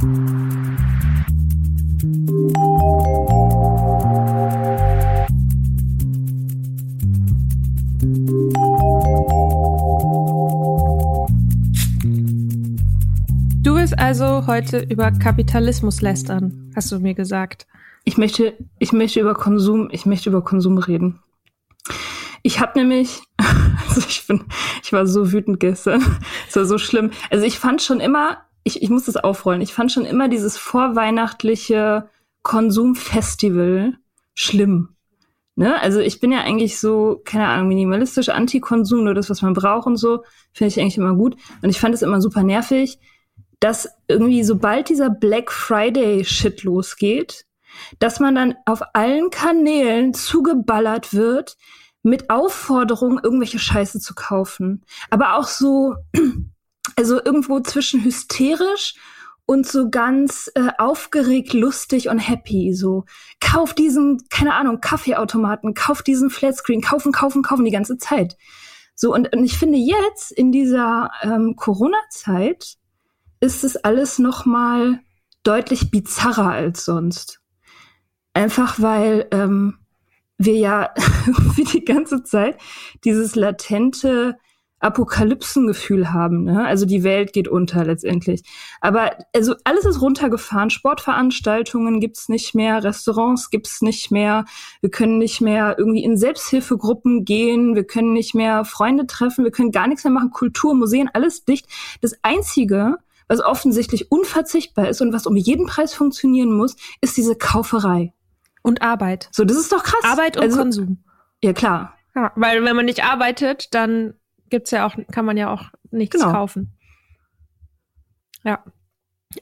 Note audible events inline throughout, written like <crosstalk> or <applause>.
Du willst also heute über Kapitalismus lästern, hast du mir gesagt. Ich möchte, ich möchte über Konsum, ich möchte über Konsum reden. Ich habe nämlich, <laughs> also ich bin, ich war so wütend gestern. <laughs> Es war so schlimm. Also ich fand schon immer, ich, ich muss das aufrollen, ich fand schon immer dieses vorweihnachtliche Konsumfestival schlimm. Ne? Also ich bin ja eigentlich so, keine Ahnung, minimalistisch, Anti-Konsum, nur das, was man braucht und so, finde ich eigentlich immer gut. Und ich fand es immer super nervig, dass irgendwie sobald dieser Black Friday Shit losgeht, dass man dann auf allen Kanälen zugeballert wird mit Aufforderungen, irgendwelche Scheiße zu kaufen. Aber auch so, <clears throat> also irgendwo zwischen hysterisch und so ganz äh, aufgeregt, lustig und happy. So, kauf diesen, keine Ahnung, Kaffeeautomaten, kauf diesen Flatscreen, kaufen, kaufen, kaufen die ganze Zeit. So, und, und ich finde jetzt in dieser ähm, Corona-Zeit ist es alles noch mal deutlich bizarrer als sonst. Einfach weil ähm, wir ja <laughs> wie die ganze Zeit dieses latente Apokalypsengefühl haben. Ne? Also die Welt geht unter letztendlich. Aber also alles ist runtergefahren. Sportveranstaltungen gibt's nicht mehr, Restaurants gibt's nicht mehr. Wir können nicht mehr irgendwie in Selbsthilfegruppen gehen. Wir können nicht mehr Freunde treffen. Wir können gar nichts mehr machen. Kultur, Museen, alles dicht. Das Einzige, was offensichtlich unverzichtbar ist und was um jeden Preis funktionieren muss, ist diese Kauferei. Und Arbeit. So, das ist doch krass. Arbeit und also, Konsum. Ja, klar. Ja, weil wenn man nicht arbeitet, dann gibt's ja auch, kann man ja auch nichts Genau. kaufen. Ja.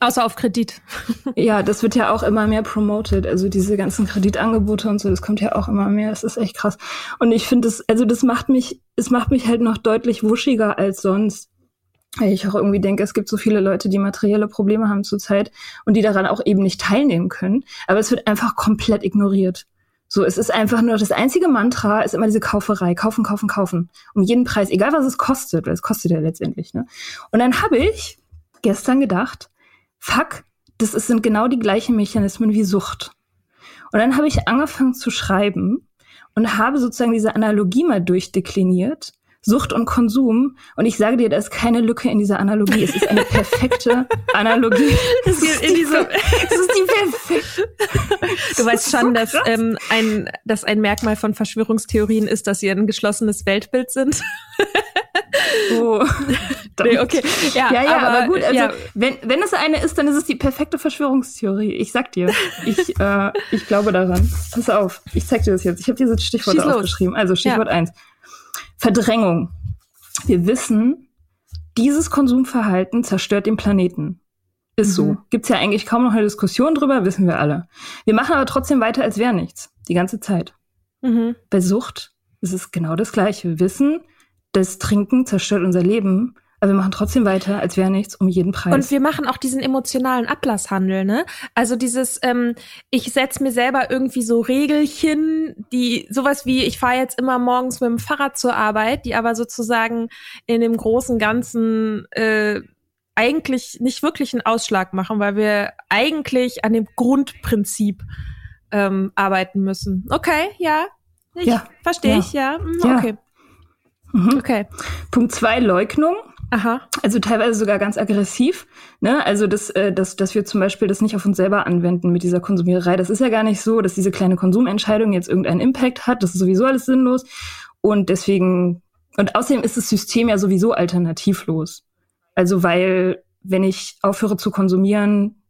Außer auf Kredit. <laughs> Ja, das wird ja auch immer mehr promoted. Also diese ganzen Kreditangebote und so, das kommt ja auch immer mehr. Das ist echt krass. Und ich finde es, also das macht mich, es macht mich halt noch deutlich wuschiger als sonst. Weil ich auch irgendwie denke, es gibt so viele Leute, die materielle Probleme haben zurzeit und die daran auch eben nicht teilnehmen können. Aber es wird einfach komplett ignoriert. So, es ist einfach nur das einzige Mantra ist immer diese Kauferei. Kaufen, kaufen, kaufen. Um jeden Preis, egal was es kostet, weil es kostet ja letztendlich, ne? Und dann habe ich gestern gedacht, fuck, das ist, sind genau die gleichen Mechanismen wie Sucht. Und dann habe ich angefangen zu schreiben und habe sozusagen diese Analogie mal durchdekliniert. Sucht und Konsum. Und ich sage dir, da ist keine Lücke in dieser Analogie. Es ist eine <laughs> perfekte Analogie. Es ist, in die, diese- es ist die Du weißt schon, so dass, ähm, ein, dass ein Merkmal von Verschwörungstheorien ist, dass sie ein geschlossenes Weltbild sind. <laughs> Oh, <laughs> nee, okay. Ja, ja, ja aber, aber, gut. Also, ja. wenn, wenn es eine ist, dann ist es die perfekte Verschwörungstheorie. Ich sag dir. Ich, äh, ich glaube daran. Pass auf, ich zeig dir das jetzt. Ich habe diese Stichworte Schieß aufgeschrieben. Also Stichwort ja. 1. Verdrängung. Wir wissen, dieses Konsumverhalten zerstört den Planeten. Ist mhm. so. Gibt's ja eigentlich kaum noch eine Diskussion drüber, wissen wir alle. Wir machen aber trotzdem weiter, als wäre nichts. Die ganze Zeit. Mhm. Bei Sucht ist es genau das Gleiche. Wir wissen, das Trinken zerstört unser Leben. Aber wir machen trotzdem weiter, als wäre nichts, um jeden Preis. Und wir machen auch diesen emotionalen Ablasshandel, ne? Also dieses, ähm, ich setz mir selber irgendwie so Regelchen, die sowas wie, ich fahre jetzt immer morgens mit dem Fahrrad zur Arbeit, die aber sozusagen in dem großen Ganzen äh, eigentlich nicht wirklich einen Ausschlag machen, weil wir eigentlich an dem Grundprinzip ähm, arbeiten müssen. Okay, ja. Ich ja, verstehe ja. ich, ja. Mhm, okay. Mhm. Okay. Punkt zwei, Leugnung. Aha. Also teilweise sogar ganz aggressiv. Ne? Also, dass, äh, dass, dass wir zum Beispiel das nicht auf uns selber anwenden mit dieser Konsumiererei. Das ist ja gar nicht so, dass diese kleine Konsumentscheidung jetzt irgendeinen Impact hat. Das ist sowieso alles sinnlos. Und deswegen, und außerdem ist das System ja sowieso alternativlos. Also, weil, wenn ich aufhöre zu konsumieren,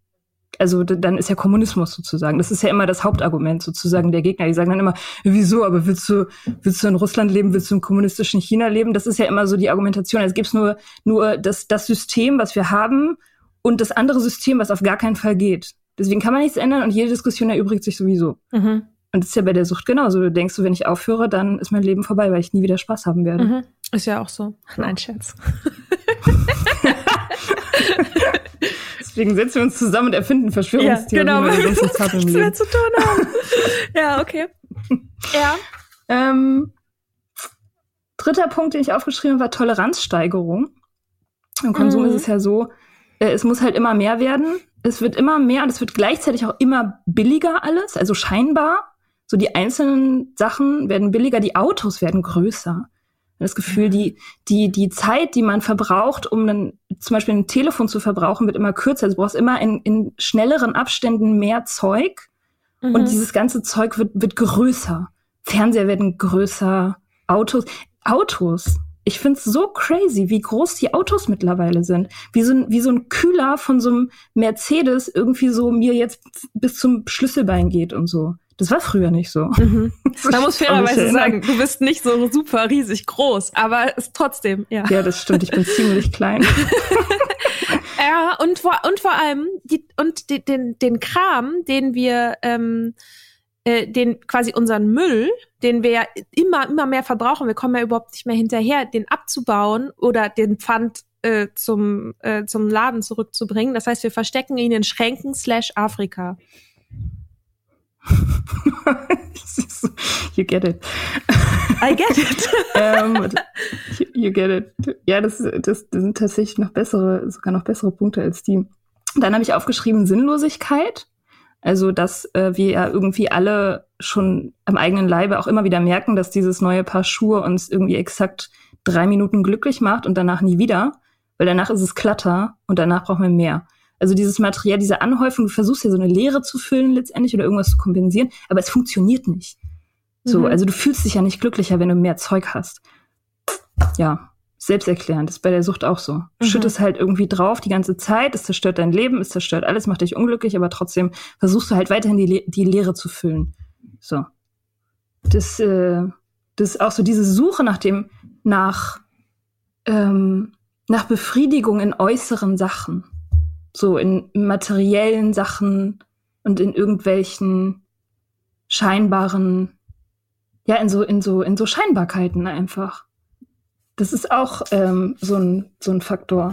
also dann ist ja Kommunismus sozusagen. Das ist ja immer das Hauptargument sozusagen der Gegner. Die sagen dann immer, wieso, aber willst du, willst du in Russland leben, willst du im kommunistischen China leben? Das ist ja immer so die Argumentation. Es gibt nur, nur das, das System, was wir haben und das andere System, was auf gar keinen Fall geht. Deswegen kann man nichts ändern und jede Diskussion erübrigt sich sowieso. Mhm. Und das ist ja bei der Sucht genauso. Du denkst, wenn ich aufhöre, dann ist mein Leben vorbei, weil ich nie wieder Spaß haben werde. Mhm. Ist ja auch so. Nein, Scherz. <laughs> <laughs> Deswegen setzen wir uns zusammen und erfinden Verschwörungstheorien. Ja, genau, weil wir sonst nichts <laughs> mehr zu tun haben. ja, okay. <laughs> Ja. Ähm, dritter Punkt, den ich aufgeschrieben habe, war Toleranzsteigerung. Im Konsum mhm. ist es ja so, äh, es muss halt immer mehr werden. Es wird immer mehr und es wird gleichzeitig auch immer billiger alles, also scheinbar. So die einzelnen Sachen werden billiger, die Autos werden größer das Gefühl, die, die, die Zeit, die man verbraucht, um dann zum Beispiel ein Telefon zu verbrauchen, wird immer kürzer. Also du brauchst immer in, in schnelleren Abständen mehr Zeug. Mhm. Und dieses ganze Zeug wird, wird größer. Fernseher werden größer, Autos. Autos. Ich find's so crazy, wie groß die Autos mittlerweile sind. Wie so, ein, wie so ein Kühler von so einem Mercedes irgendwie so mir jetzt bis zum Schlüsselbein geht und so. Das war früher nicht so. Mhm. <laughs> Man muss fairerweise sagen, du bist nicht so super riesig groß, aber ist trotzdem, ja. Ja, das stimmt. Ich bin <laughs> ziemlich klein. <laughs> ja, und vor, und vor allem die, und die, den, den Kram, den wir, ähm, äh, den quasi unseren Müll, den wir ja immer, immer mehr verbrauchen, wir kommen ja überhaupt nicht mehr hinterher, den abzubauen oder den Pfand äh, zum, äh, zum Laden zurückzubringen. Das heißt, wir verstecken ihn in Schränken slash Afrika. <laughs> you get it. I get it. <laughs> ähm, you get it. Ja, das, das, das sind tatsächlich noch bessere, sogar noch bessere Punkte als die. Dann habe ich aufgeschrieben Sinnlosigkeit. Also, dass äh, wir ja irgendwie alle schon am eigenen Leibe auch immer wieder merken, dass dieses neue Paar Schuhe uns irgendwie exakt drei Minuten glücklich macht und danach nie wieder. Weil danach ist es Klatter und danach brauchen wir mehr. Also dieses Material, diese Anhäufung, du versuchst ja so eine Leere zu füllen letztendlich oder irgendwas zu kompensieren, aber es funktioniert nicht. So, mhm. also du fühlst dich ja nicht glücklicher, wenn du mehr Zeug hast. Ja, selbsterklärend. Ist bei der Sucht auch so. Du mhm. schüttest halt irgendwie drauf die ganze Zeit, es zerstört dein Leben, es zerstört alles, macht dich unglücklich, aber trotzdem versuchst du halt weiterhin die, Le die Leere zu füllen. So. Das, äh, das ist auch so diese Suche nach dem, nach, ähm, nach Befriedigung in äußeren Sachen so in materiellen Sachen und in irgendwelchen scheinbaren, ja, in so, in so, in so Scheinbarkeiten einfach. Das ist auch ähm, so, ein, so ein Faktor.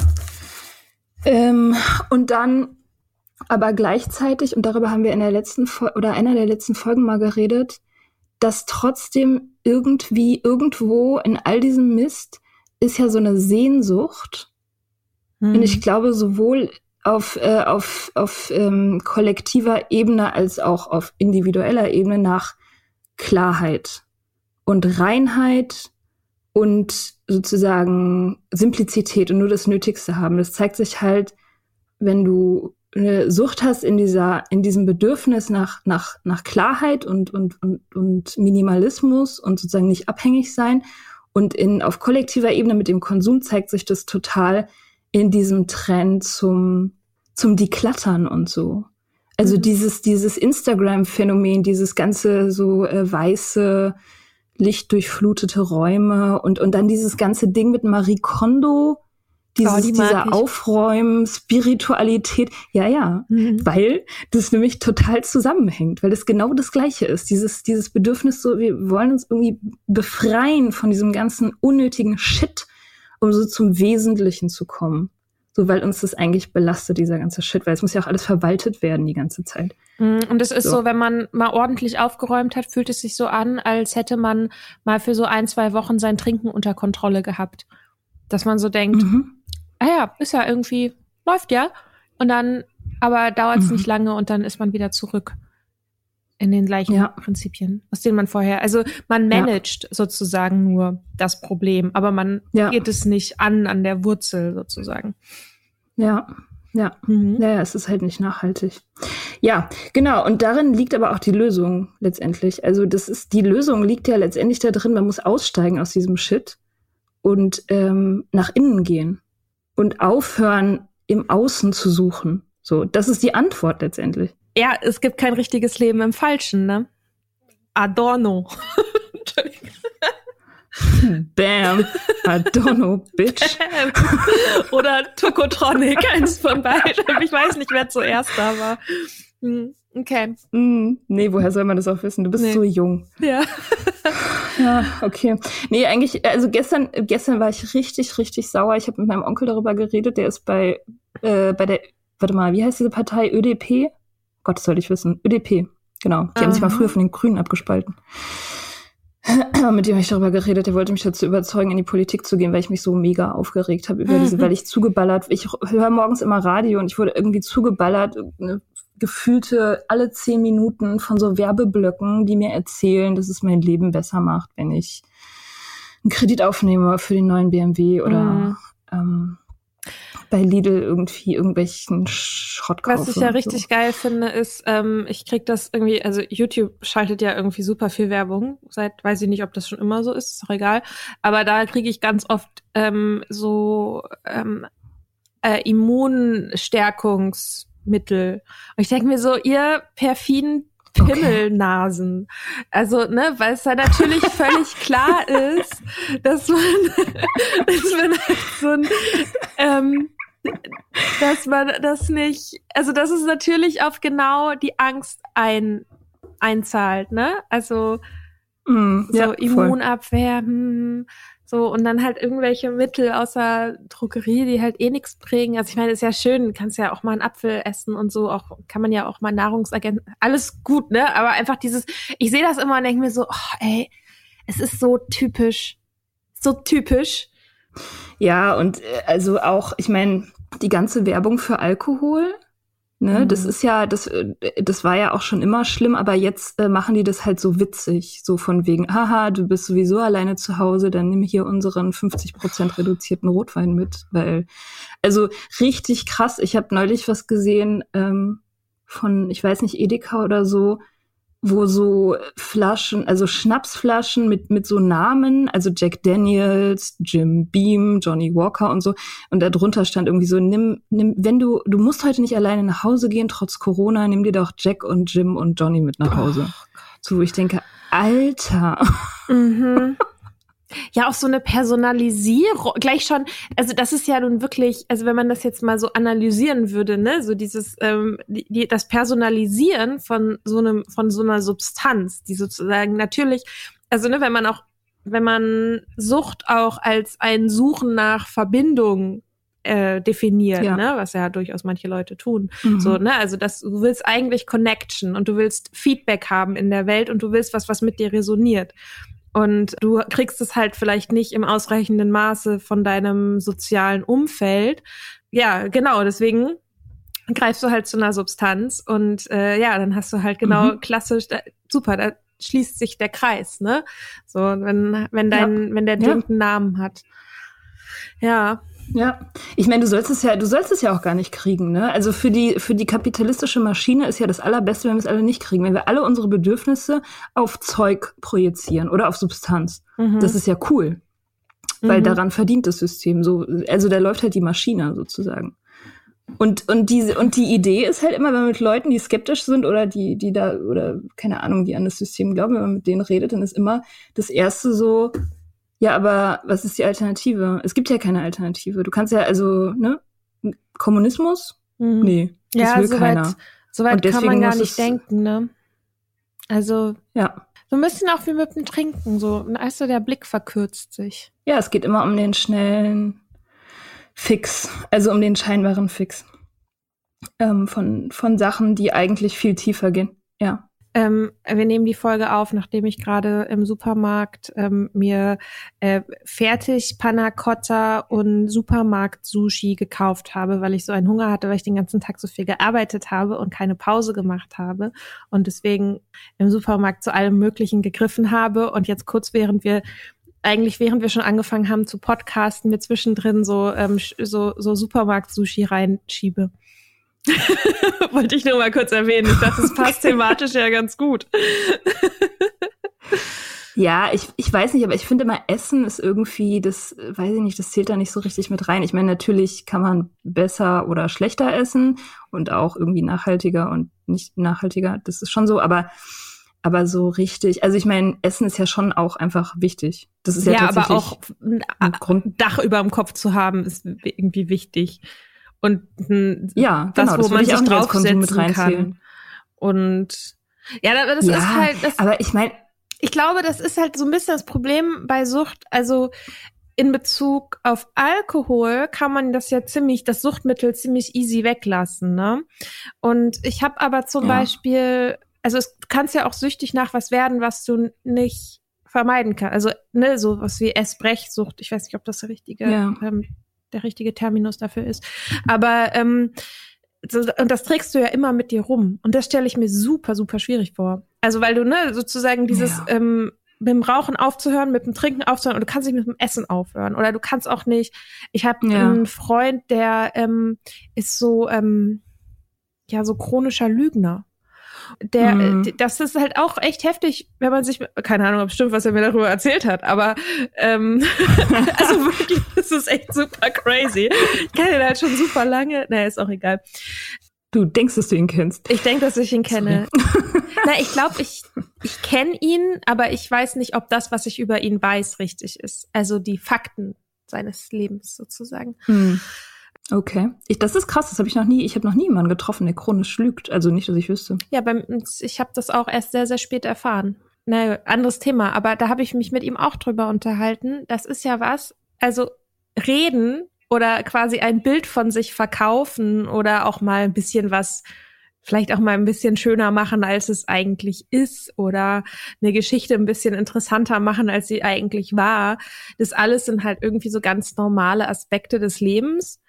Ähm, und dann aber gleichzeitig, und darüber haben wir in der letzten Folge oder einer der letzten Folgen mal geredet, dass trotzdem irgendwie irgendwo in all diesem Mist ist ja so eine Sehnsucht. Mhm. Und ich glaube, sowohl auf, äh, auf, auf ähm, kollektiver Ebene als auch auf individueller Ebene nach Klarheit und Reinheit und sozusagen Simplizität und nur das Nötigste haben. Das zeigt sich halt, wenn du eine Sucht hast in dieser, in diesem Bedürfnis nach, nach, nach Klarheit und, und, und, und Minimalismus und sozusagen nicht abhängig sein. Und in, auf kollektiver Ebene mit dem Konsum zeigt sich das total in diesem Trend zum, zum Deklattern und so. Also mhm. dieses, dieses Instagram-Phänomen, dieses ganze so äh, weiße, lichtdurchflutete Räume und, und dann dieses ganze Ding mit Marie Kondo, dieses, oh, die dieser Aufräumen, Spiritualität. Ja, ja, mhm. weil das nämlich total zusammenhängt, weil das genau das Gleiche ist. Dieses, dieses Bedürfnis so, wir wollen uns irgendwie befreien von diesem ganzen unnötigen Shit, um so zum Wesentlichen zu kommen. So, weil uns das eigentlich belastet, dieser ganze Shit, weil es muss ja auch alles verwaltet werden die ganze Zeit. Mhm, und es ist so. so, wenn man mal ordentlich aufgeräumt hat, fühlt es sich so an, als hätte man mal für so ein, zwei Wochen sein Trinken unter Kontrolle gehabt. Dass man so denkt, mhm ah ja, ist ja irgendwie, läuft ja. Und dann, aber dauert es mhm. nicht lange und dann ist man wieder zurück in den gleichen ja. Prinzipien, aus denen man vorher, also man managt ja. sozusagen nur das Problem, aber man ja. geht es nicht an, an der Wurzel sozusagen. Ja, ja. Mhm. Ja, es ist halt nicht nachhaltig. Ja, genau. Und darin liegt aber auch die Lösung letztendlich. Also das ist, die Lösung liegt ja letztendlich da drin, man muss aussteigen aus diesem Shit und ähm, nach innen gehen und aufhören, im Außen zu suchen. So, das ist die Antwort letztendlich. Ja, es gibt kein richtiges Leben im Falschen, ne? Adorno. <laughs> Bam. Adorno, Bitch. Oder Tokotronic, <laughs> eins von beiden. Ich weiß nicht, wer zuerst da war. Hm, okay. Mm, nee, woher soll man das auch wissen? Du bist nee. so jung. Ja. ja, okay. Nee, eigentlich, also gestern, gestern war ich richtig, richtig sauer. Ich habe mit meinem Onkel darüber geredet, der ist bei, äh, bei der, warte mal, wie heißt diese Partei? ÖDP? Gott, das sollte ich wissen. ÖDP, genau. Die Aha. haben sich mal früher von den Grünen abgespalten. <clears throat> mit dem habe ich darüber geredet, der wollte mich dazu überzeugen, in die Politik zu gehen, weil ich mich so mega aufgeregt habe über diese, weil ich zugeballert, ich höre morgens immer Radio und ich wurde irgendwie zugeballert, eine gefühlte alle zehn Minuten von so Werbeblöcken, die mir erzählen, dass es mein Leben besser macht, wenn ich einen Kredit aufnehme für den neuen BMW oder mhm. ähm, bei Lidl irgendwie irgendwelchen Schrott kaufe. Was ich ja richtig so. geil finde, ist, ähm, ich krieg das irgendwie, also YouTube schaltet ja irgendwie super viel Werbung, seit, weiß ich nicht, ob das schon immer so ist, ist doch egal, aber da kriege ich ganz oft ähm, so ähm, äh, Immunstärkungs- Und ich denke mir so, ihr perfiden Pimmelnasen. Okay. Also, ne, weil es da natürlich <laughs> völlig klar ist, dass man, <laughs> dass man halt so ein, ähm, dass man das nicht, also dass es natürlich auf genau die Angst ein, einzahlt, ne? Also mm, so ja, Immunabwehr, hm, so und dann halt irgendwelche Mittel außer Drogerie, die halt eh nichts bringen. Also ich meine, ist ja schön, kannst ja auch mal einen Apfel essen und so, auch kann man ja auch mal Nahrungsagent, alles gut, ne? Aber einfach dieses, ich sehe das immer und denke mir so, oh, ey, es ist so typisch, so typisch. Ja, und äh, also auch, ich meine, die ganze Werbung für Alkohol, ne, mhm. das ist ja, das, äh, das war ja auch schon immer schlimm, aber jetzt äh, machen die das halt so witzig, so von wegen, haha, du bist sowieso alleine zu Hause, dann nimm hier unseren 50% reduzierten Rotwein mit, weil, also richtig krass, ich habe neulich was gesehen ähm, von, ich weiß nicht, Edeka oder so, wo so Flaschen, also Schnapsflaschen mit, mit so Namen, also Jack Daniels, Jim Beam, Johnny Walker und so. Und da drunter stand irgendwie so, nimm, nimm, wenn du, du musst heute nicht alleine nach Hause gehen, trotz Corona, nimm dir doch Jack und Jim und Johnny mit nach Hause. Oh, so, wo ich denke, Alter. Mhm. <laughs> Ja, auch so eine Personalisierung, gleich schon, also das ist ja nun wirklich, also wenn man das jetzt mal so analysieren würde, ne, so dieses, ähm, die, das Personalisieren von so einem, von so einer Substanz, die sozusagen natürlich, also ne, wenn man auch, wenn man Sucht auch als ein Suchen nach Verbindung äh, definiert, ja. ne, was ja durchaus manche Leute tun. Mhm. So, ne, also das, du willst eigentlich Connection und du willst Feedback haben in der Welt und du willst was, was mit dir resoniert. Und du kriegst es halt vielleicht nicht im ausreichenden Maße von deinem sozialen Umfeld. Ja, genau, deswegen greifst du halt zu einer Substanz und äh, ja, dann hast du halt genau mhm. klassisch, da, super, da schließt sich der Kreis, ne? So, wenn, wenn dein, ja. wenn der Drink ja. einen Namen hat. Ja. Ja, ich meine, du sollst es ja, du sollst es ja auch gar nicht kriegen, ne? Also für die, für die kapitalistische Maschine ist ja das Allerbeste, wenn wir es alle nicht kriegen. Wenn wir alle unsere Bedürfnisse auf Zeug projizieren oder auf Substanz. Mhm. Das ist ja cool. Weil mhm. daran verdient das System so. Also da läuft halt die Maschine sozusagen. Und, und diese, und die Idee ist halt immer, wenn man mit Leuten, die skeptisch sind oder die, die da, oder keine Ahnung, die an das System glauben, wenn man mit denen redet, dann ist immer das erste so, ja, aber was ist die Alternative? Es gibt ja keine Alternative. Du kannst ja also, ne? Kommunismus? Mhm. Nee, das ja, will so keiner. Weit, so weit kann man gar nicht denken, ne? Also, ja. So ein bisschen auch wie mit dem Trinken, so, also der Blick verkürzt sich. Ja, es geht immer um den schnellen Fix, also um den scheinbaren Fix ähm, von, von Sachen, die eigentlich viel tiefer gehen. Ja. Ähm, wir nehmen die Folge auf, nachdem ich gerade im Supermarkt ähm, mir äh, fertig Panna Cotta und Supermarkt Sushi gekauft habe, weil ich so einen Hunger hatte, weil ich den ganzen Tag so viel gearbeitet habe und keine Pause gemacht habe und deswegen im Supermarkt zu allem Möglichen gegriffen habe und jetzt kurz während wir eigentlich während wir schon angefangen haben zu podcasten, mir zwischendrin so ähm, so, so Supermarkt-Sushi reinschiebe. <laughs> Wollte ich nur mal kurz erwähnen. Ich dachte, es <laughs> passt thematisch ja ganz gut. Ja, ich, ich weiß nicht, aber ich finde immer, Essen ist irgendwie, das weiß ich nicht, das zählt da nicht so richtig mit rein. Ich meine, natürlich kann man besser oder schlechter essen und auch irgendwie nachhaltiger und nicht nachhaltiger. Das ist schon so, aber aber so richtig, also ich meine, Essen ist ja schon auch einfach wichtig. Das ist ja, ja tatsächlich aber auch ein Grund. Dach über dem Kopf zu haben, ist irgendwie wichtig und ja, genau, das, wo man sich auch draufsetzen mit kann. Und ja, das ja, ist halt. Das, aber ich meine, ich glaube, das ist halt so ein bisschen das Problem bei Sucht. Also in Bezug auf Alkohol kann man das ja ziemlich, das Suchtmittel ziemlich easy weglassen, ne? Und ich habe aber zum ja. Beispiel, also es kannst ja auch süchtig nach was werden, was du nicht vermeiden kannst. Also ne, so was wie Essbrechsucht. Ich weiß nicht, ob das der richtige ja. ähm, der richtige Terminus dafür ist. Aber ähm, so, und das trägst du ja immer mit dir rum. Und das stelle ich mir super, super schwierig vor. Also weil du, ne, sozusagen dieses ja. ähm, mit dem Rauchen aufzuhören, mit dem Trinken aufzuhören und du kannst nicht mit dem Essen aufhören. Oder du kannst auch nicht. Ich habe ja. einen Freund, der ähm, ist so, ähm, ja, so chronischer Lügner der, mhm. das ist halt auch echt heftig, wenn man sich, keine Ahnung, ob stimmt, was er mir darüber erzählt hat, aber ähm, <laughs> also wirklich, das ist echt super crazy. Ich kenne ihn halt schon super lange. Naja, ist auch egal. Du denkst, dass du ihn kennst. Ich denke, dass ich ihn kenne. <laughs> Na, ich glaube, ich, ich kenne ihn, aber ich weiß nicht, ob das, was ich über ihn weiß, richtig ist. Also die Fakten seines Lebens sozusagen. Mhm. Okay. Ich, das ist krass, das habe ich noch nie, ich habe noch nie jemanden getroffen, der chronisch lügt. Also nicht, dass ich wüsste. Ja, beim, ich habe das auch erst sehr, sehr spät erfahren. Naja, anderes Thema, aber da habe ich mich mit ihm auch drüber unterhalten. Das ist ja was, also reden oder quasi ein Bild von sich verkaufen oder auch mal ein bisschen was vielleicht auch mal ein bisschen schöner machen, als es eigentlich ist oder eine Geschichte ein bisschen interessanter machen, als sie eigentlich war. Das alles sind halt irgendwie so ganz normale Aspekte des Lebens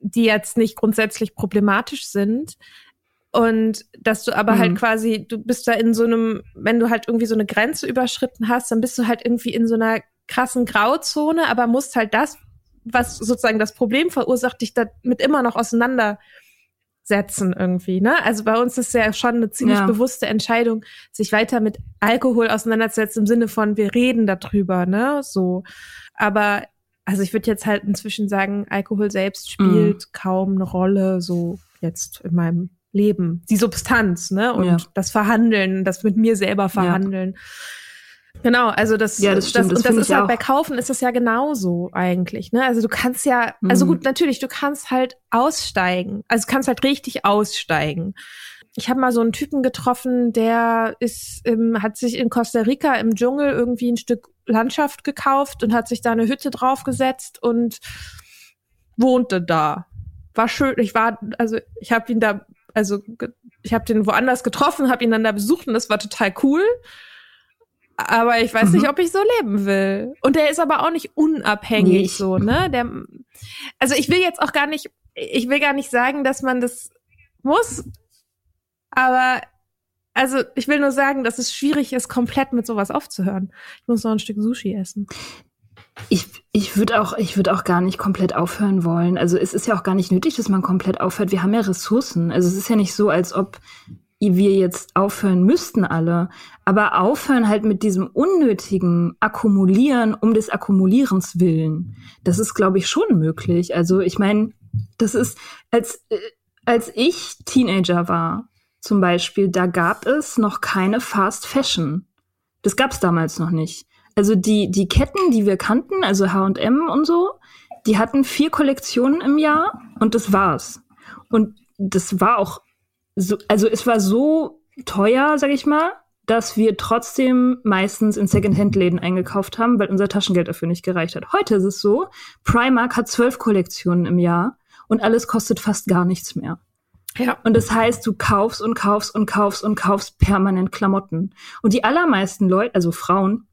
die jetzt nicht grundsätzlich problematisch sind. Und dass du aber halt mhm. halt quasi, du bist da in so einem, wenn du halt irgendwie so eine Grenze überschritten hast, dann bist du halt irgendwie in so einer krassen Grauzone, aber musst halt das, was sozusagen das Problem verursacht, dich damit immer noch auseinandersetzen irgendwie, ne? Also bei uns ist ja schon eine ziemlich ja. bewusste Entscheidung, sich weiter mit Alkohol auseinanderzusetzen im Sinne von wir reden darüber, ne? So. Aber also ich würde jetzt halt inzwischen sagen, Alkohol selbst spielt mm. kaum eine Rolle so jetzt in meinem Leben. Die Substanz, ne? Und ja. das Verhandeln, das mit mir selber verhandeln. Ja. Genau, also das, ja, das, stimmt, das, das und das ist halt auch. bei Kaufen ist das ja genauso eigentlich, ne? Also du kannst ja, also mhm. gut, natürlich, du kannst halt aussteigen. Also du kannst halt richtig aussteigen. Ich habe mal so einen Typen getroffen, der ist, ähm, hat sich in Costa Rica im Dschungel irgendwie ein Stück Landschaft gekauft und hat sich da eine Hütte draufgesetzt und wohnte da. War schön. Ich war, also ich habe ihn da, also ich habe den woanders getroffen, habe ihn dann da besucht und das war total cool. Aber ich weiß mhm. nicht, ob ich so leben will. Und der ist aber auch nicht unabhängig nicht. so, ne? Der, also ich will jetzt auch gar nicht, ich will gar nicht sagen, dass man das muss. Aber also ich will nur sagen, dass es schwierig ist, komplett mit sowas aufzuhören. Ich muss noch ein Stück Sushi essen. Ich, ich würde auch, ich würde auch gar nicht komplett aufhören wollen. Also es ist ja auch gar nicht nötig, dass man komplett aufhört. Wir haben ja Ressourcen. Also es ist ja nicht so, als ob wir jetzt aufhören müssten alle. Aber aufhören halt mit diesem unnötigen Akkumulieren um des Akkumulierens willen. Das ist, glaube ich, schon möglich. Also ich meine, das ist, als, äh, als ich Teenager war, zum Beispiel, da gab es noch keine Fast Fashion. Das gab es damals noch nicht. Also die, die Ketten, die wir kannten, also H&M und so, die hatten vier Kollektionen im Jahr und das war's. Und das war auch so, also es war so teuer, sag ich mal, dass wir trotzdem meistens in Secondhand-Läden eingekauft haben, weil unser Taschengeld dafür nicht gereicht hat. Heute ist es so, Primark hat zwölf Kollektionen im Jahr und alles kostet fast gar nichts mehr. Ja. Und das heißt, du kaufst und kaufst und kaufst und kaufst permanent Klamotten. Und die allermeisten Leute, also Frauen,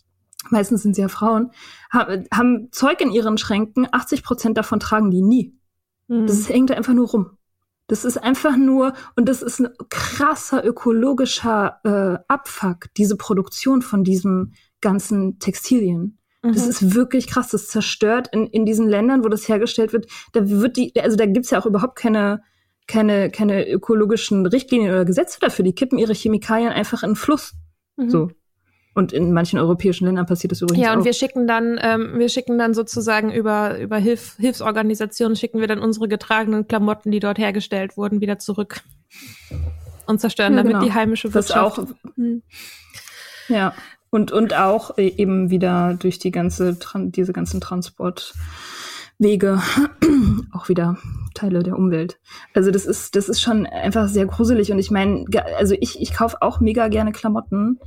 meistens sind sie ja Frauen, haben, haben Zeug in ihren Schränken, 80 Prozent davon tragen die nie. Mhm. Das hängt einfach nur rum. Das ist einfach nur, und das ist ein krasser ökologischer äh, Abfuck, diese Produktion von diesem ganzen Textilien. Mhm. Das ist wirklich krass. Das zerstört in, in diesen Ländern, wo das hergestellt wird. Da wird die, also da gibt's ja auch überhaupt keine, keine, keine ökologischen Richtlinien oder Gesetze dafür. Die kippen ihre Chemikalien einfach in den Fluss. Mhm. So. Und in manchen europäischen Ländern passiert das übrigens auch. Ja, und auch. wir schicken dann, ähm, wir schicken dann sozusagen über, über Hilf Hilfsorganisationen schicken wir dann unsere getragenen Klamotten, die dort hergestellt wurden, wieder zurück. <laughs> Und zerstören ja, damit genau. die heimische Wirtschaft. Das auch, hm. Ja. Und, und auch e-, eben wieder durch die ganze, diese ganzen Transportwege <clears throat> auch wieder Teile der Umwelt. Also das ist, das ist schon einfach sehr gruselig. Und ich meine, also ich, ich kaufe auch mega gerne Klamotten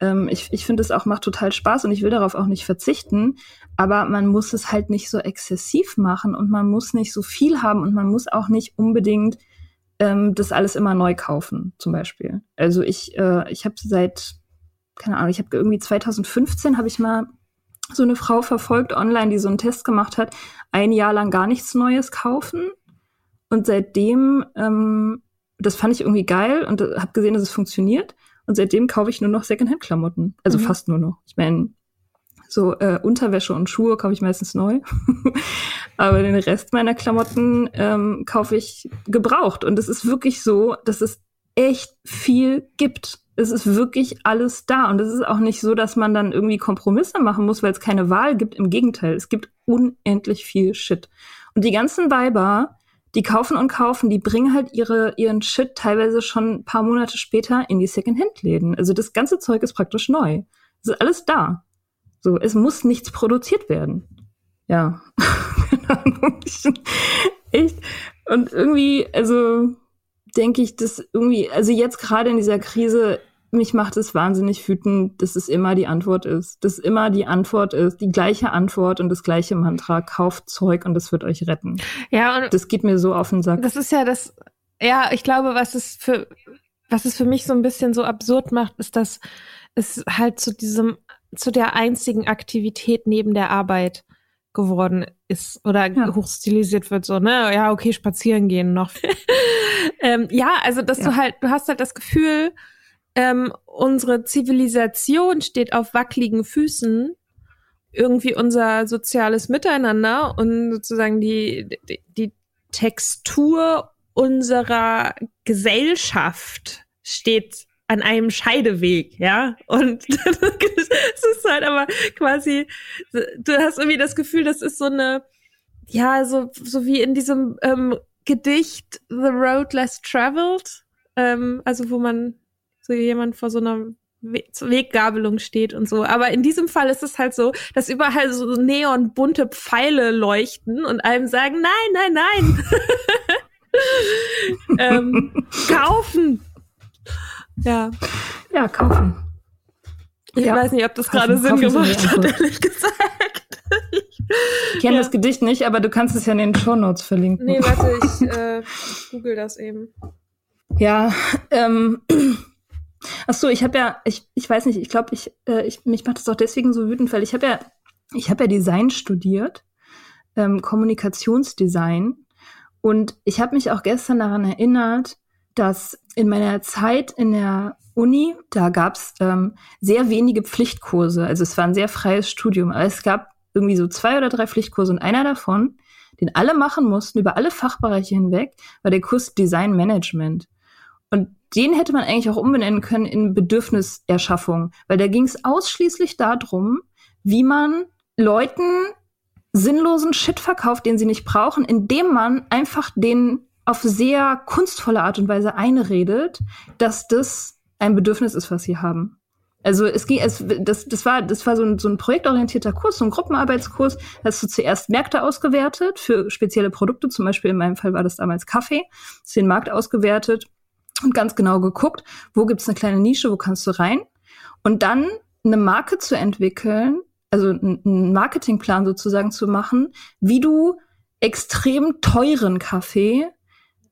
ähm, ich ich finde es auch macht total Spaß und ich will darauf auch nicht verzichten. Aber man muss es halt nicht so exzessiv machen und man muss nicht so viel haben und man muss auch nicht unbedingt ähm, das alles immer neu kaufen, zum Beispiel. Also ich, äh, ich habe seit, keine Ahnung, ich habe irgendwie 2015 habe ich mal so eine Frau verfolgt online, die so einen Test gemacht hat, ein Jahr lang gar nichts Neues kaufen. Und seitdem, ähm, das fand ich irgendwie geil und habe gesehen, dass es funktioniert. Und seitdem kaufe ich nur noch Secondhand-Klamotten. Also mhm. fast nur noch. Ich meine, so äh, Unterwäsche und Schuhe kaufe ich meistens neu. <laughs> Aber den Rest meiner Klamotten ähm, kaufe ich gebraucht. Und es ist wirklich so, dass es echt viel gibt. Es ist wirklich alles da. Und es ist auch nicht so, dass man dann irgendwie Kompromisse machen muss, weil es keine Wahl gibt. Im Gegenteil, es gibt unendlich viel Shit. Und die ganzen Weiber, die kaufen und kaufen, die bringen halt ihre, ihren Shit teilweise schon ein paar Monate später in die Secondhand-Läden. Also das ganze Zeug ist praktisch neu. Es ist alles da. So, es muss nichts produziert werden. Ja. <laughs> Echt. Und irgendwie, also denke ich, dass irgendwie, also jetzt gerade in dieser Krise mich macht es wahnsinnig wütend, dass es immer die Antwort ist. Dass immer die Antwort ist, die gleiche Antwort und das gleiche Mantra, kauft Zeug und es wird euch retten. Ja, und das geht mir so auf den Sack. Das ist ja das, ja, ich glaube, was es für, was es für mich so ein bisschen so absurd macht, ist, dass es halt zu diesem, zu der einzigen Aktivität neben der Arbeit geworden ist oder ja. hochstilisiert wird, so, ne, ja, okay, spazieren gehen noch. <laughs> ähm, ja, also, dass ja. du halt, du hast halt das Gefühl, ähm, unsere Zivilisation steht auf wackeligen Füßen, irgendwie unser soziales Miteinander und sozusagen die, die, die Textur unserer Gesellschaft steht an einem Scheideweg, ja. Und <laughs> es ist halt aber quasi, du hast irgendwie das Gefühl, das ist so eine, ja, so, so wie in diesem ähm, Gedicht The Road Less Traveled, ähm, also wo man so jemand vor so einer We Weggabelung steht und so. Aber in diesem Fall ist es halt so, dass überall so neonbunte Pfeile leuchten und einem sagen, nein, nein, nein. <laughs> ähm, kaufen. Ja. Ja, kaufen. Ich ja. weiß nicht, ob das gerade Sinn gemacht hat, ehrlich gesagt. ich kenne ja. das Gedicht nicht, aber du kannst es ja in den Show Notes verlinken. Nee, warte, ich äh, google das eben. Ja, ähm, <clears throat> Ach so, ich habe ja, ich, ich weiß nicht, ich glaube, ich, äh, ich, mich macht das auch deswegen so wütend, weil ich habe ja, ich habe ja Design studiert, ähm, Kommunikationsdesign. Und ich habe mich auch gestern daran erinnert, dass in meiner Zeit in der Uni, da gab es ähm, sehr wenige Pflichtkurse. Also es war ein sehr freies Studium, aber es gab irgendwie so zwei oder drei Pflichtkurse und einer davon, den alle machen mussten, über alle Fachbereiche hinweg, war der Kurs Design Management. Und den hätte man eigentlich auch umbenennen können in Bedürfniserschaffung, weil da ging es ausschließlich darum, wie man Leuten sinnlosen Shit verkauft, den sie nicht brauchen, indem man einfach den auf sehr kunstvolle Art und Weise einredet, dass das ein Bedürfnis ist, was sie haben. Also es ging, es, das, das war, das war so ein, so ein projektorientierter Kurs, so ein Gruppenarbeitskurs. Hast du zuerst Märkte ausgewertet für spezielle Produkte. Zum Beispiel in meinem Fall war das damals Kaffee. Hast den Markt ausgewertet und ganz genau geguckt, wo gibt's eine kleine Nische, wo kannst du rein? Und dann eine Marke zu entwickeln, also einen Marketingplan sozusagen zu machen, wie du extrem teuren Kaffee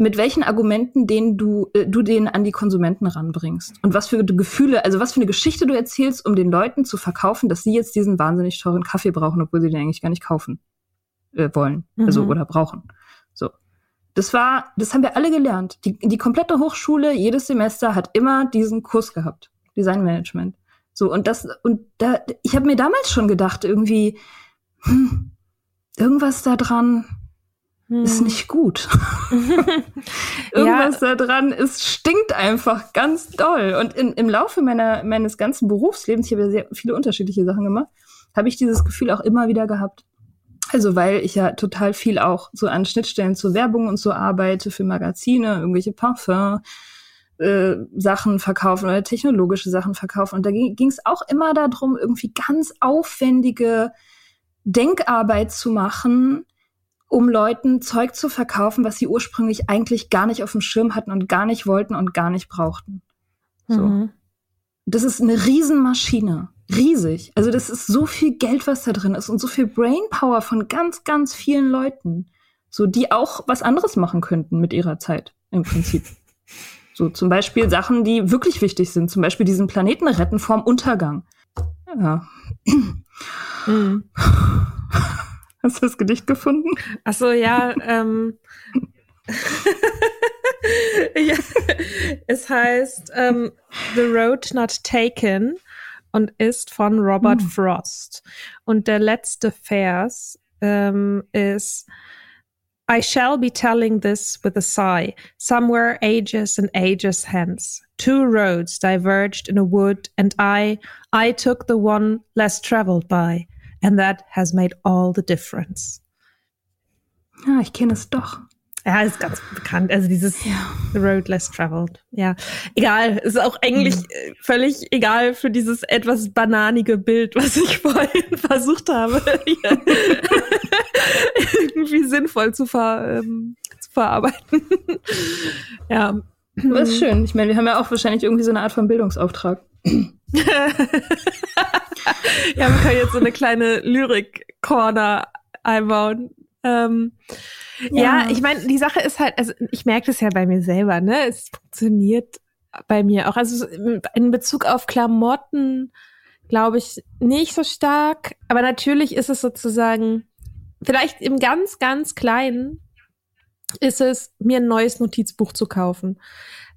mit welchen Argumenten den du, äh, du den an die Konsumenten ranbringst. Und was für Gefühle, also was für eine Geschichte du erzählst, um den Leuten zu verkaufen, dass sie jetzt diesen wahnsinnig teuren Kaffee brauchen, obwohl sie den eigentlich gar nicht kaufen äh, wollen. Also, mhm. Also oder brauchen. So. Das war, das haben wir alle gelernt. Die, die komplette Hochschule, jedes Semester hat immer diesen Kurs gehabt. Designmanagement. So, und das, und da, ich habe mir damals schon gedacht, irgendwie, hm, irgendwas da dran, ist hm. nicht gut. <laughs> <laughs> Irgendwas ja. da dran ist, stinkt einfach ganz doll. Und in, im Laufe meiner, meines ganzen Berufslebens, ich habe ja sehr viele unterschiedliche Sachen gemacht, habe ich dieses Gefühl auch immer wieder gehabt. Also weil ich ja total viel auch so an Schnittstellen zur Werbung und so arbeite, für Magazine, irgendwelche Parfum, äh, Sachen verkaufen oder technologische Sachen verkaufen. Und da ging es auch immer darum, irgendwie ganz aufwendige Denkarbeit zu machen, um Leuten Zeug zu verkaufen, was sie ursprünglich eigentlich gar nicht auf dem Schirm hatten und gar nicht wollten und gar nicht brauchten. So. Mhm. Das ist eine Riesenmaschine. Riesig. Also das ist so viel Geld, was da drin ist und so viel Brainpower von ganz, ganz vielen Leuten. So, die auch was anderes machen könnten mit ihrer Zeit, im Prinzip. <laughs> So, zum Beispiel Sachen, die wirklich wichtig sind. Zum Beispiel diesen Planeten retten vorm Untergang. Ja. Mhm. <laughs> Hast du das Gedicht gefunden? Ach so, ja. ähm. <laughs> ja. Es heißt ähm, The Road Not Taken und ist von Robert hm. Frost. Und der letzte Vers ähm, ist I shall be telling this with a sigh, somewhere ages and ages hence. Two roads diverged in a wood, and I, I took the one less traveled by. And that has made all the difference. Ja, ich kenne es doch. Ja, ist ganz bekannt. Also dieses ja. The Road Less Traveled. Ja, egal. Ist auch eigentlich mhm. Völlig egal für dieses etwas bananige Bild, was ich <laughs> vorhin versucht habe, <laughs> irgendwie sinnvoll zu, ver, ähm, zu verarbeiten. <laughs> ja. Das ist schön. Ich meine, wir haben ja auch wahrscheinlich irgendwie so eine Art von Bildungsauftrag. <laughs> ja, wir können jetzt so eine kleine Lyrik-Corner einbauen. Ähm, ja. ja. ich meine, die Sache ist halt, also ich merke das ja bei mir selber, ne? Es funktioniert bei mir auch. Also in Bezug auf Klamotten glaube ich nicht so stark. Aber natürlich ist es sozusagen, vielleicht im ganz, ganz Kleinen ist es, mir ein neues Notizbuch zu kaufen.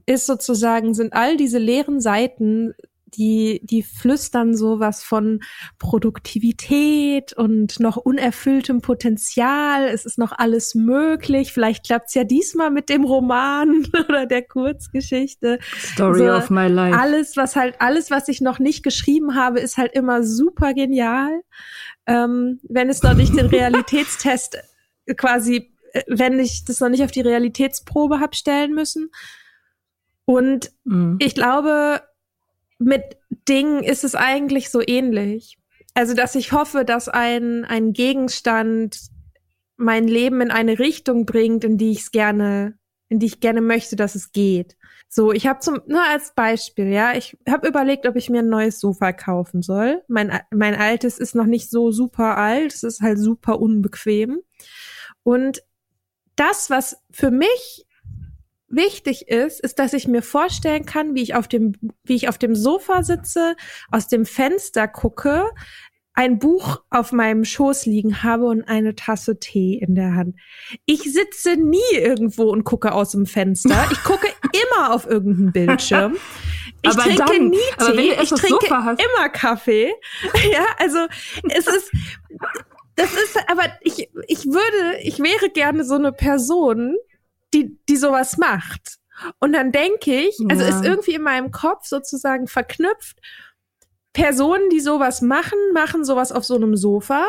Ist sozusagen, sind all diese leeren Seiten die, die flüstern sowas von Produktivität und noch unerfülltem Potenzial. Es ist noch alles möglich. Vielleicht klappt's ja diesmal mit dem Roman <laughs> oder der Kurzgeschichte. Story so, of my life. Alles, was halt, alles, was ich noch nicht geschrieben habe, ist halt immer super genial. Ähm, wenn es noch nicht den <laughs> Realitätstest quasi, äh, wenn ich das noch nicht auf die Realitätsprobe hab stellen müssen. Und mhm. ich glaube, mit Dingen ist es eigentlich so ähnlich. Also, dass ich hoffe, dass ein, ein Gegenstand mein Leben in eine Richtung bringt, in die ich es gerne, in die ich gerne möchte, dass es geht. So, ich habe zum, nur als Beispiel, ja, ich habe überlegt, ob ich mir ein neues Sofa kaufen soll. Mein, mein altes ist noch nicht so super alt, es ist halt super unbequem. Und das, was für mich wichtig ist, ist, dass ich mir vorstellen kann, wie ich auf dem, wie ich auf dem Sofa sitze, aus dem Fenster gucke, ein Buch auf meinem Schoß liegen habe und eine Tasse Tee in der Hand. Ich sitze nie irgendwo und gucke aus dem Fenster. Ich gucke <laughs> immer auf irgendeinen Bildschirm. Ich aber trinke dann, nie Tee, ich trinke immer Kaffee. <laughs> Ja, also es ist Das ist, aber ich, ich würde, ich wäre gerne so eine Person, die, die sowas macht. Und dann denke ich, also Ja. ist irgendwie in meinem Kopf sozusagen verknüpft, Personen, die sowas machen, machen sowas auf so einem Sofa.